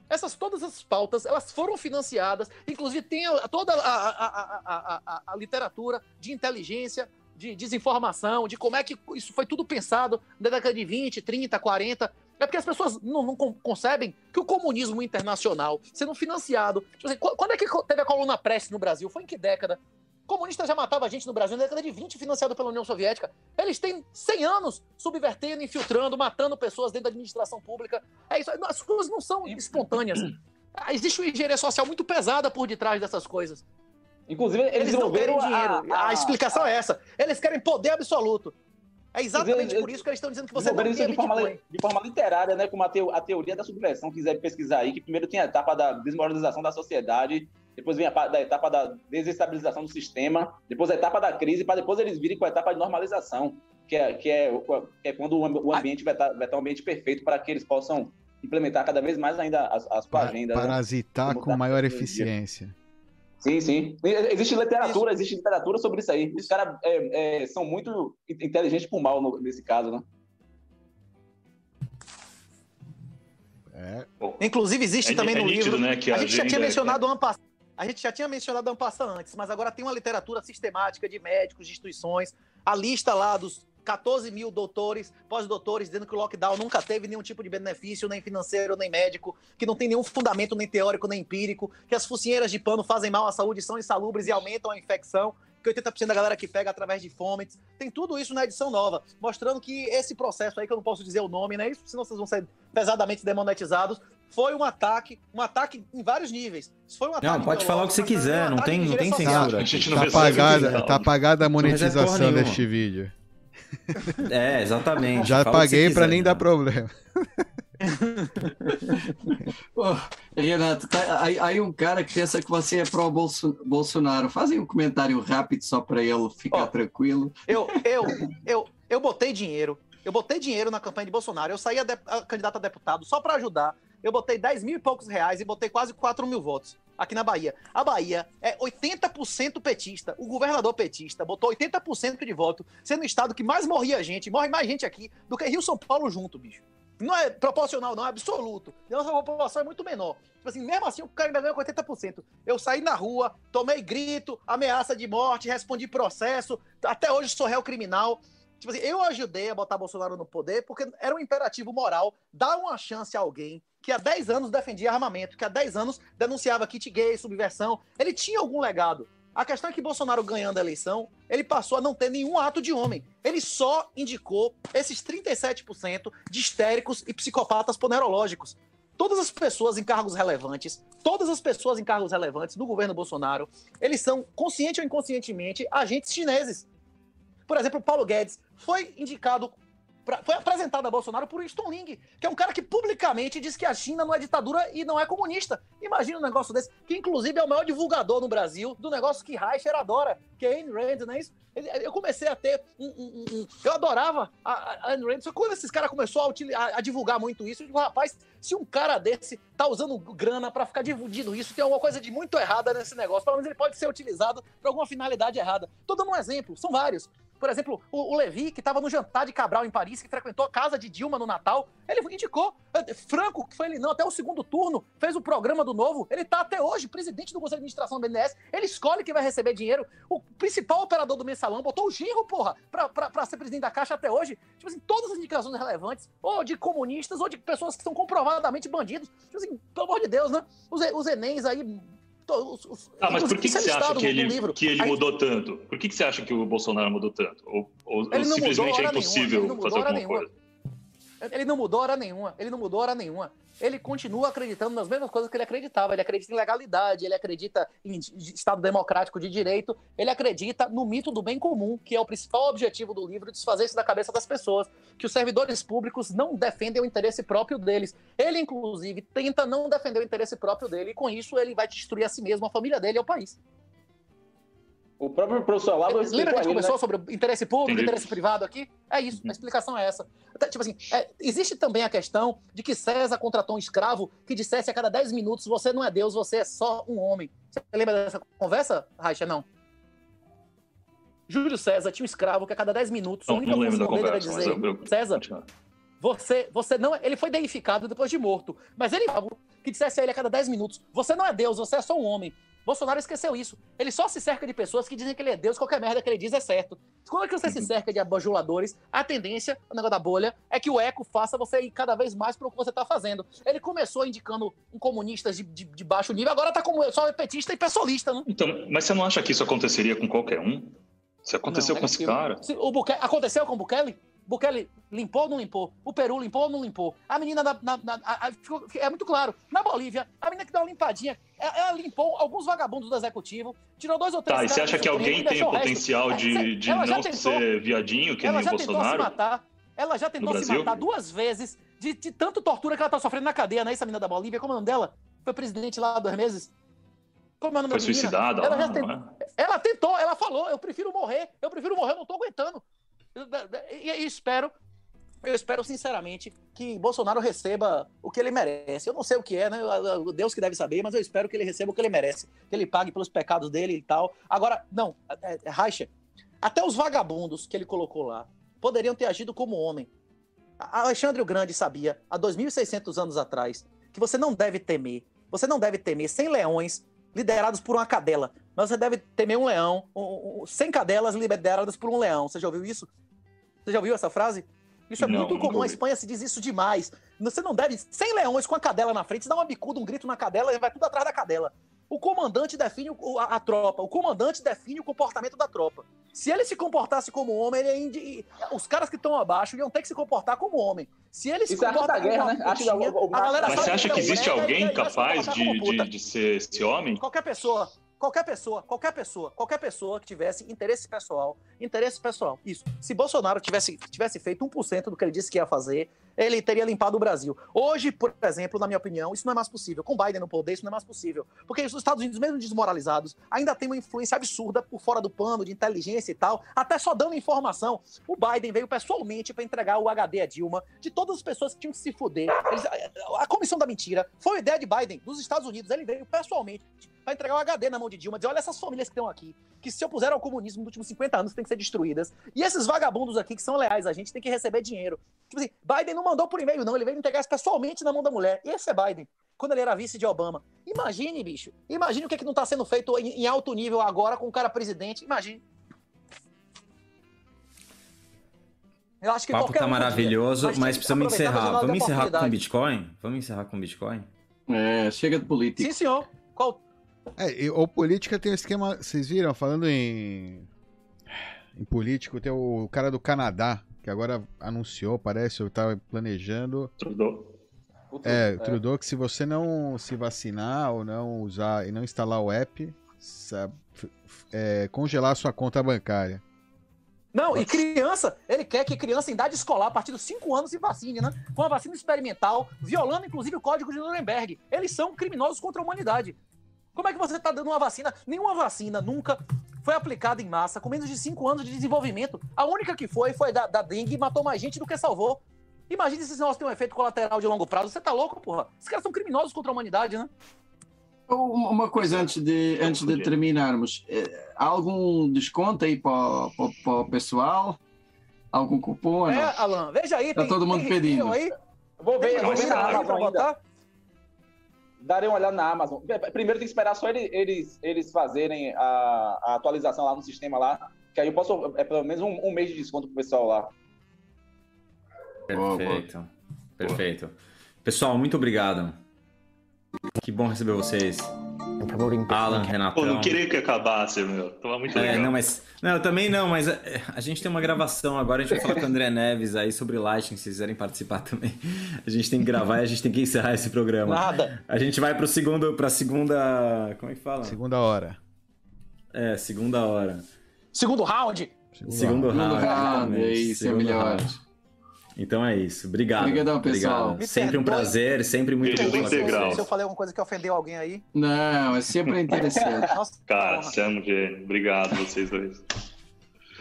Essas, todas as pautas, elas foram financiadas, inclusive tem a, toda a, a, a, literatura de inteligência, de desinformação, de como é que isso foi tudo pensado na década de 20, 30, 40. É porque as pessoas não, não concebem que o comunismo internacional sendo financiado. Tipo assim, quando é que teve a coluna Preste no Brasil? Foi em que década? Comunista já matava gente no Brasil na década de 20, financiado pela União Soviética. Eles têm 100 anos subvertendo, infiltrando, matando pessoas dentro da administração pública. É isso. As coisas não são espontâneas. Existe uma engenharia social muito pesada por detrás dessas coisas. Inclusive, eles, eles não querem dinheiro. A, a, a explicação a, é essa. Eles querem poder absoluto. É exatamente por isso que eles estão dizendo que você não isso de forma, de forma literária, né? Como a, teo, a teoria da subversão, quiser pesquisar aí, que primeiro tem a etapa da desmoralização da sociedade, depois vem a, da etapa da desestabilização do sistema, depois a etapa da crise, para depois eles virem com a etapa de normalização, que é, que é, que é quando o ambiente vai estar, tá, vai estar um ambiente perfeito para que eles possam implementar cada vez mais ainda a, a sua agenda. Né? Parasitar né? com maior eficiência. Sim, sim. Existe literatura, isso. existe literatura sobre isso aí. Os caras é, é, são muito inteligentes por mal no, nesse caso, né? É. Inclusive existe é, também no nítido, livro. Né, que a, a gente já tinha mencionado ano passado a gente já tinha mencionado a passa antes, mas agora tem uma literatura sistemática de médicos, de instituições, a lista lá dos 14 mil doutores, pós-doutores, dizendo que o lockdown nunca teve nenhum tipo de benefício, nem financeiro, nem médico, que não tem nenhum fundamento nem teórico, nem empírico, que as focinheiras de pano fazem mal à saúde, são insalubres e aumentam a infecção, que 80% da galera que pega através de fomes. Tem tudo isso na edição nova, mostrando que esse processo aí, que eu não posso dizer o nome, né? Isso, senão vocês vão ser pesadamente demonetizados, foi um ataque, um ataque em vários níveis. foi um ataque não, pode falar o que você quiser, não tem, não tem censura. Tá, tá, apagada, tá apagada a monetização deste vídeo. É, exatamente. Já Fala paguei para nem dar problema. Pô, Renato, tá, aí, aí, um cara que pensa que você é pró Bolsonaro, fazem um comentário rápido só para ele ficar tranquilo. Eu, eu, eu, eu botei dinheiro. Eu botei dinheiro na campanha de Bolsonaro. Eu saí a, de, a candidato a deputado só para ajudar. Eu botei 10 mil e poucos reais e botei quase 4 mil votos aqui na Bahia. A Bahia é 80% petista. O governador petista botou 80% de voto, sendo o estado que mais morria gente, morre mais gente aqui do que Rio São Paulo junto, bicho. Não é proporcional, não, é absoluto. Nossa população é muito menor. Tipo assim, mesmo assim, o cara ainda ganhou com 80%. Eu saí na rua, tomei grito, ameaça de morte, respondi processo, até hoje sou réu criminal. Tipo assim, eu ajudei a botar Bolsonaro no poder porque era um imperativo moral dar uma chance a alguém que há 10 anos defendia armamento, que há 10 anos denunciava kit gay, subversão. Ele tinha algum legado. A questão é que Bolsonaro ganhando a eleição, ele passou a não ter nenhum ato de homem. Ele só indicou esses 37% de histéricos e psicopatas ponerológicos. Todas as pessoas em cargos relevantes, todas as pessoas em cargos relevantes do governo Bolsonaro, eles são, consciente ou inconscientemente, agentes chineses. Por exemplo, Paulo Guedes foi indicado Pra, foi apresentado a Bolsonaro por Winston Ling, que é um cara que publicamente diz que a China não é ditadura e não é comunista. Imagina um negócio desse, que inclusive é o maior divulgador no Brasil do negócio que Reicher adora, que é Ayn Rand, não é isso? Eu comecei a ter um. um, um eu adorava a, a Ayn Rand, só que quando esses caras começaram a, a, divulgar muito isso, eu digo, rapaz, se um cara desse tá usando grana para ficar difundindo isso, tem alguma coisa de muito errada nesse negócio. Pelo menos ele pode ser utilizado para alguma finalidade errada. Tô dando um exemplo, são vários. Por exemplo, o, o Levi, que estava no jantar de Cabral em Paris, que frequentou a casa de Dilma no Natal, ele indicou. Eh, Franco, que foi ele não, até o segundo turno, fez o programa do novo. Ele está até hoje presidente do Conselho de Administração do BNDES. Ele escolhe quem vai receber dinheiro. O principal operador do mensalão botou o Giro, porra, para ser presidente da Caixa até hoje. Tipo assim, todas as indicações relevantes, ou de comunistas, ou de pessoas que são comprovadamente bandidos. Tipo assim, pelo amor de Deus, né? Os, os Enems aí os, os, ah, mas por que, que você acha que ele, que ele mudou tanto? Por que, que você acha que o Bolsonaro mudou tanto? Ou, ou, ou simplesmente é impossível nenhuma, fazer alguma nenhuma. coisa? Ele não mudou hora nenhuma. Ele não mudou hora nenhuma. Ele continua acreditando nas mesmas coisas que ele acreditava. Ele acredita em legalidade, ele acredita em Estado democrático de direito, ele acredita no mito do bem comum, que é o principal objetivo do livro, desfazer isso da cabeça das pessoas. Que os servidores públicos não defendem o interesse próprio deles. Ele, inclusive, tenta não defender o interesse próprio dele, e com isso ele vai destruir a si mesmo, a família dele e o país. O próprio professor Olavo Lembra que a gente começou né? sobre interesse público, Entendi. interesse privado aqui? É isso, a explicação é essa. Tipo assim, é, existe também a questão de que César contratou um escravo que dissesse a cada 10 minutos: você não é Deus, você é só um homem. Você lembra dessa conversa, Raixa? Não. Júlio César tinha um escravo que a cada 10 minutos, não, a única função dele era dizer: eu... César, você, você não. Ele foi deificado depois de morto. Mas ele que dissesse a ele a cada 10 minutos: você não é Deus, você é só um homem. Bolsonaro esqueceu isso. Ele só se cerca de pessoas que dizem que ele é Deus, qualquer merda que ele diz é certo. Quando é que você se cerca de abajuladores, a tendência, o negócio da bolha, é que o eco faça você ir cada vez mais para o que você está fazendo. Ele começou indicando um comunista de, de, de, baixo nível, agora está como só petista e pessoalista, né? Então, mas você não acha que isso aconteceria com qualquer um? Se aconteceu não, com é esse cara. o Bukele, aconteceu com o Bukele? Bukele limpou ou não limpou? O Peru limpou ou não limpou? A menina na, na, na a, é muito claro. Na Bolívia, a menina que deu uma limpadinha, ela, ela limpou alguns vagabundos do executivo, tirou dois ou três. Tá, e você acha que alguém tem o potencial de, de não tentou, ser viadinho, que ela nem o Bolsonaro? Se matar, ela já tentou se matar duas vezes de, de tanto tortura que ela tá sofrendo na cadeia, não é essa menina da Bolívia? Como é o nome dela? Foi presidente lá há dois meses. Como é o nome Foi suicidada. Ela, lá, tent... é? ela tentou, ela falou, eu prefiro morrer, eu prefiro morrer, eu não tô aguentando. E, espero eu espero sinceramente que Bolsonaro receba o que ele merece. Eu não sei o que é, né? Deus que deve saber, mas eu espero que ele receba o que ele merece. Que ele pague pelos pecados dele e tal. Agora, não, é, é, Reicha, até os vagabundos que ele colocou lá poderiam ter agido como homem. Alexandre o Grande sabia, há 2.600 anos atrás, que você não deve temer. Você não deve temer 100 leões liderados por uma cadela. Mas você deve temer um leão, 100 cadelas lideradas por um leão. Você já ouviu isso? Você já ouviu essa frase? Isso é não, muito comum. A Espanha se diz isso demais. Você não deve. Sem leões com a cadela na frente, você dá uma bicuda, um grito na cadela e vai tudo atrás da cadela. O comandante define o, a, a, tropa. O comandante define o comportamento da tropa. Se ele se comportasse como homem, ele indi... os caras que estão abaixo iam ter que se comportar como homem. Se ele se Isso comportar como guerra, né? Acho a galera Mas você acha que existe alguém capaz de, de, de ser esse homem? Qualquer pessoa. Qualquer pessoa, qualquer pessoa, qualquer pessoa que tivesse interesse pessoal, interesse pessoal, isso. Se Bolsonaro tivesse, tivesse feito 1% do que ele disse que ia fazer, ele teria limpado o Brasil. Hoje, por exemplo, na minha opinião, isso não é mais possível. Com Biden no poder, isso não é mais possível. Porque os Estados Unidos, mesmo desmoralizados, ainda tem uma influência absurda por fora do pano, de inteligência e tal, até só dando informação. O Biden veio pessoalmente para entregar o HD a Dilma, de todas as pessoas que tinham que se fuder. Eles, a comissão da mentira foi a ideia de Biden, dos Estados Unidos. Ele veio pessoalmente para entregar o HD na mão de Dilma, dizer: olha essas famílias que estão aqui, que se opuseram ao comunismo nos últimos 50 anos têm que ser destruídas. E esses vagabundos aqui que são leais a gente tem que receber dinheiro. Tipo assim, Biden não mandou por e-mail, não, ele veio entregar pessoalmente na mão da mulher. E esse é Biden, quando ele era vice de Obama. Imagine, bicho, imagine o que, é que não está sendo feito em, em alto nível agora com o cara presidente. Imagine. Eu acho que o papo tá maravilhoso, mas precisamos encerrar. Vamos encerrar com Bitcoin? Vamos encerrar com Bitcoin? É, chega de política. Sim, senhor. Qual, é, o política tem um esquema. Vocês viram? Falando em. Em político, tem o cara do Canadá, que agora anunciou, parece, eu estava planejando. Trudeau. É, é, Trudeau, que se você não se vacinar ou não usar e não instalar o app, sabe, é, congelar a sua conta bancária. Não, e criança, ele quer que criança em idade escolar, a partir dos 5 anos, se vacine, né? Com uma vacina experimental, violando inclusive o código de Nuremberg. Eles são criminosos contra a humanidade. Como é que você está dando uma vacina? Nenhuma vacina nunca foi aplicada em massa com menos de 5 anos de desenvolvimento. A única que foi foi da, da dengue e matou mais gente do que salvou. Imagina se esse negócio tem um efeito colateral de longo prazo. Você tá louco, porra? Esses caras são criminosos contra a humanidade, né? Uma coisa antes de, antes de terminarmos. É, há algum desconto aí para, o pessoal? Algum cupom? É? Alan, veja aí. Tá todo mundo pedindo. Aí? Vou ver, vou ver Amazon botar darem uma olhada na Amazon. Primeiro tem que esperar só eles, eles, eles fazerem a, a, atualização lá no sistema lá, que aí eu posso, é pelo menos um, um mês de desconto pro pessoal lá. Perfeito, perfeito. Pessoal, muito obrigado. Que bom receber vocês. Promoting Alan, Pô, Renatão. não queria que acabasse, meu. Tava muito legal. É, não, mas. Não, eu também não, mas é, a, gente tem uma gravação agora, a gente vai falar com o André Neves aí sobre Lighting, se quiserem participar também. A gente tem que gravar e a gente tem que encerrar esse programa. Nada. A gente vai pro segundo, pra segunda. Como é que fala? Segunda hora. É, segunda hora. Segundo round. Segundo hora. round. round, é isso, é Segundo melhor. round. Então é isso. Obrigado. Obrigadão, pessoal. Obrigado. Sempre um prazer, sempre muito bom integral. Se eu falei alguma coisa que ofendeu alguém aí. Não, é sempre interessante. Nossa, Cara, você é um gênio. Obrigado, vocês dois.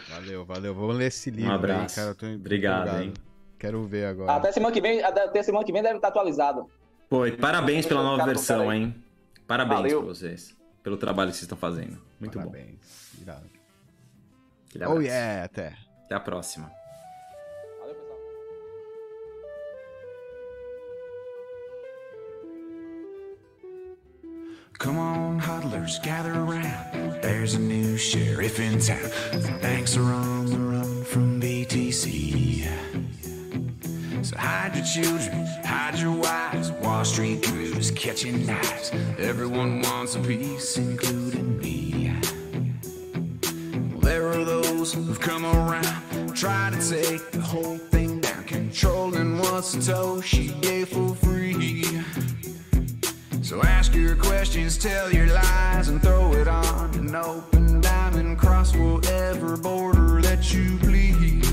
Valeu, valeu. Vamos ler esse livro Um abraço. aí, cara. Tô Obrigado, hein? Quero ver agora. Até semana que vem, até semana que vem deve estar atualizado. Pô, e parabéns pela nova versão, hein? Parabéns Valeu. pra vocês. Pelo trabalho que vocês estão fazendo. Muito bom. Parabéns. Irado. Oh yeah, até. Até a próxima. Come on, huddlers, gather around. There's a new sheriff in town. Banks are on the run from BTC. So hide your children, hide your wives. Wall Street crews catching knives. Everyone wants a piece, including me. Well, there are those who've come around, try to take the whole thing down, controlling what Satoshi gave for free. So ask your questions, tell your lies, and throw it on an open diamond. Cross whatever border that you please.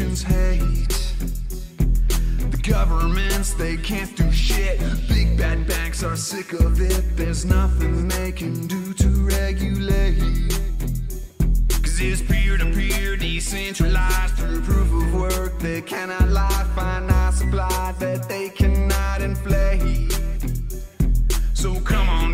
Institutions hate. The governments, they can't do shit. Big bad banks are sick of it. There's nothing they can do to regulate. Cause it's peer to peer, decentralized through proof of work. They cannot lie, finite supply that they cannot inflate. So come on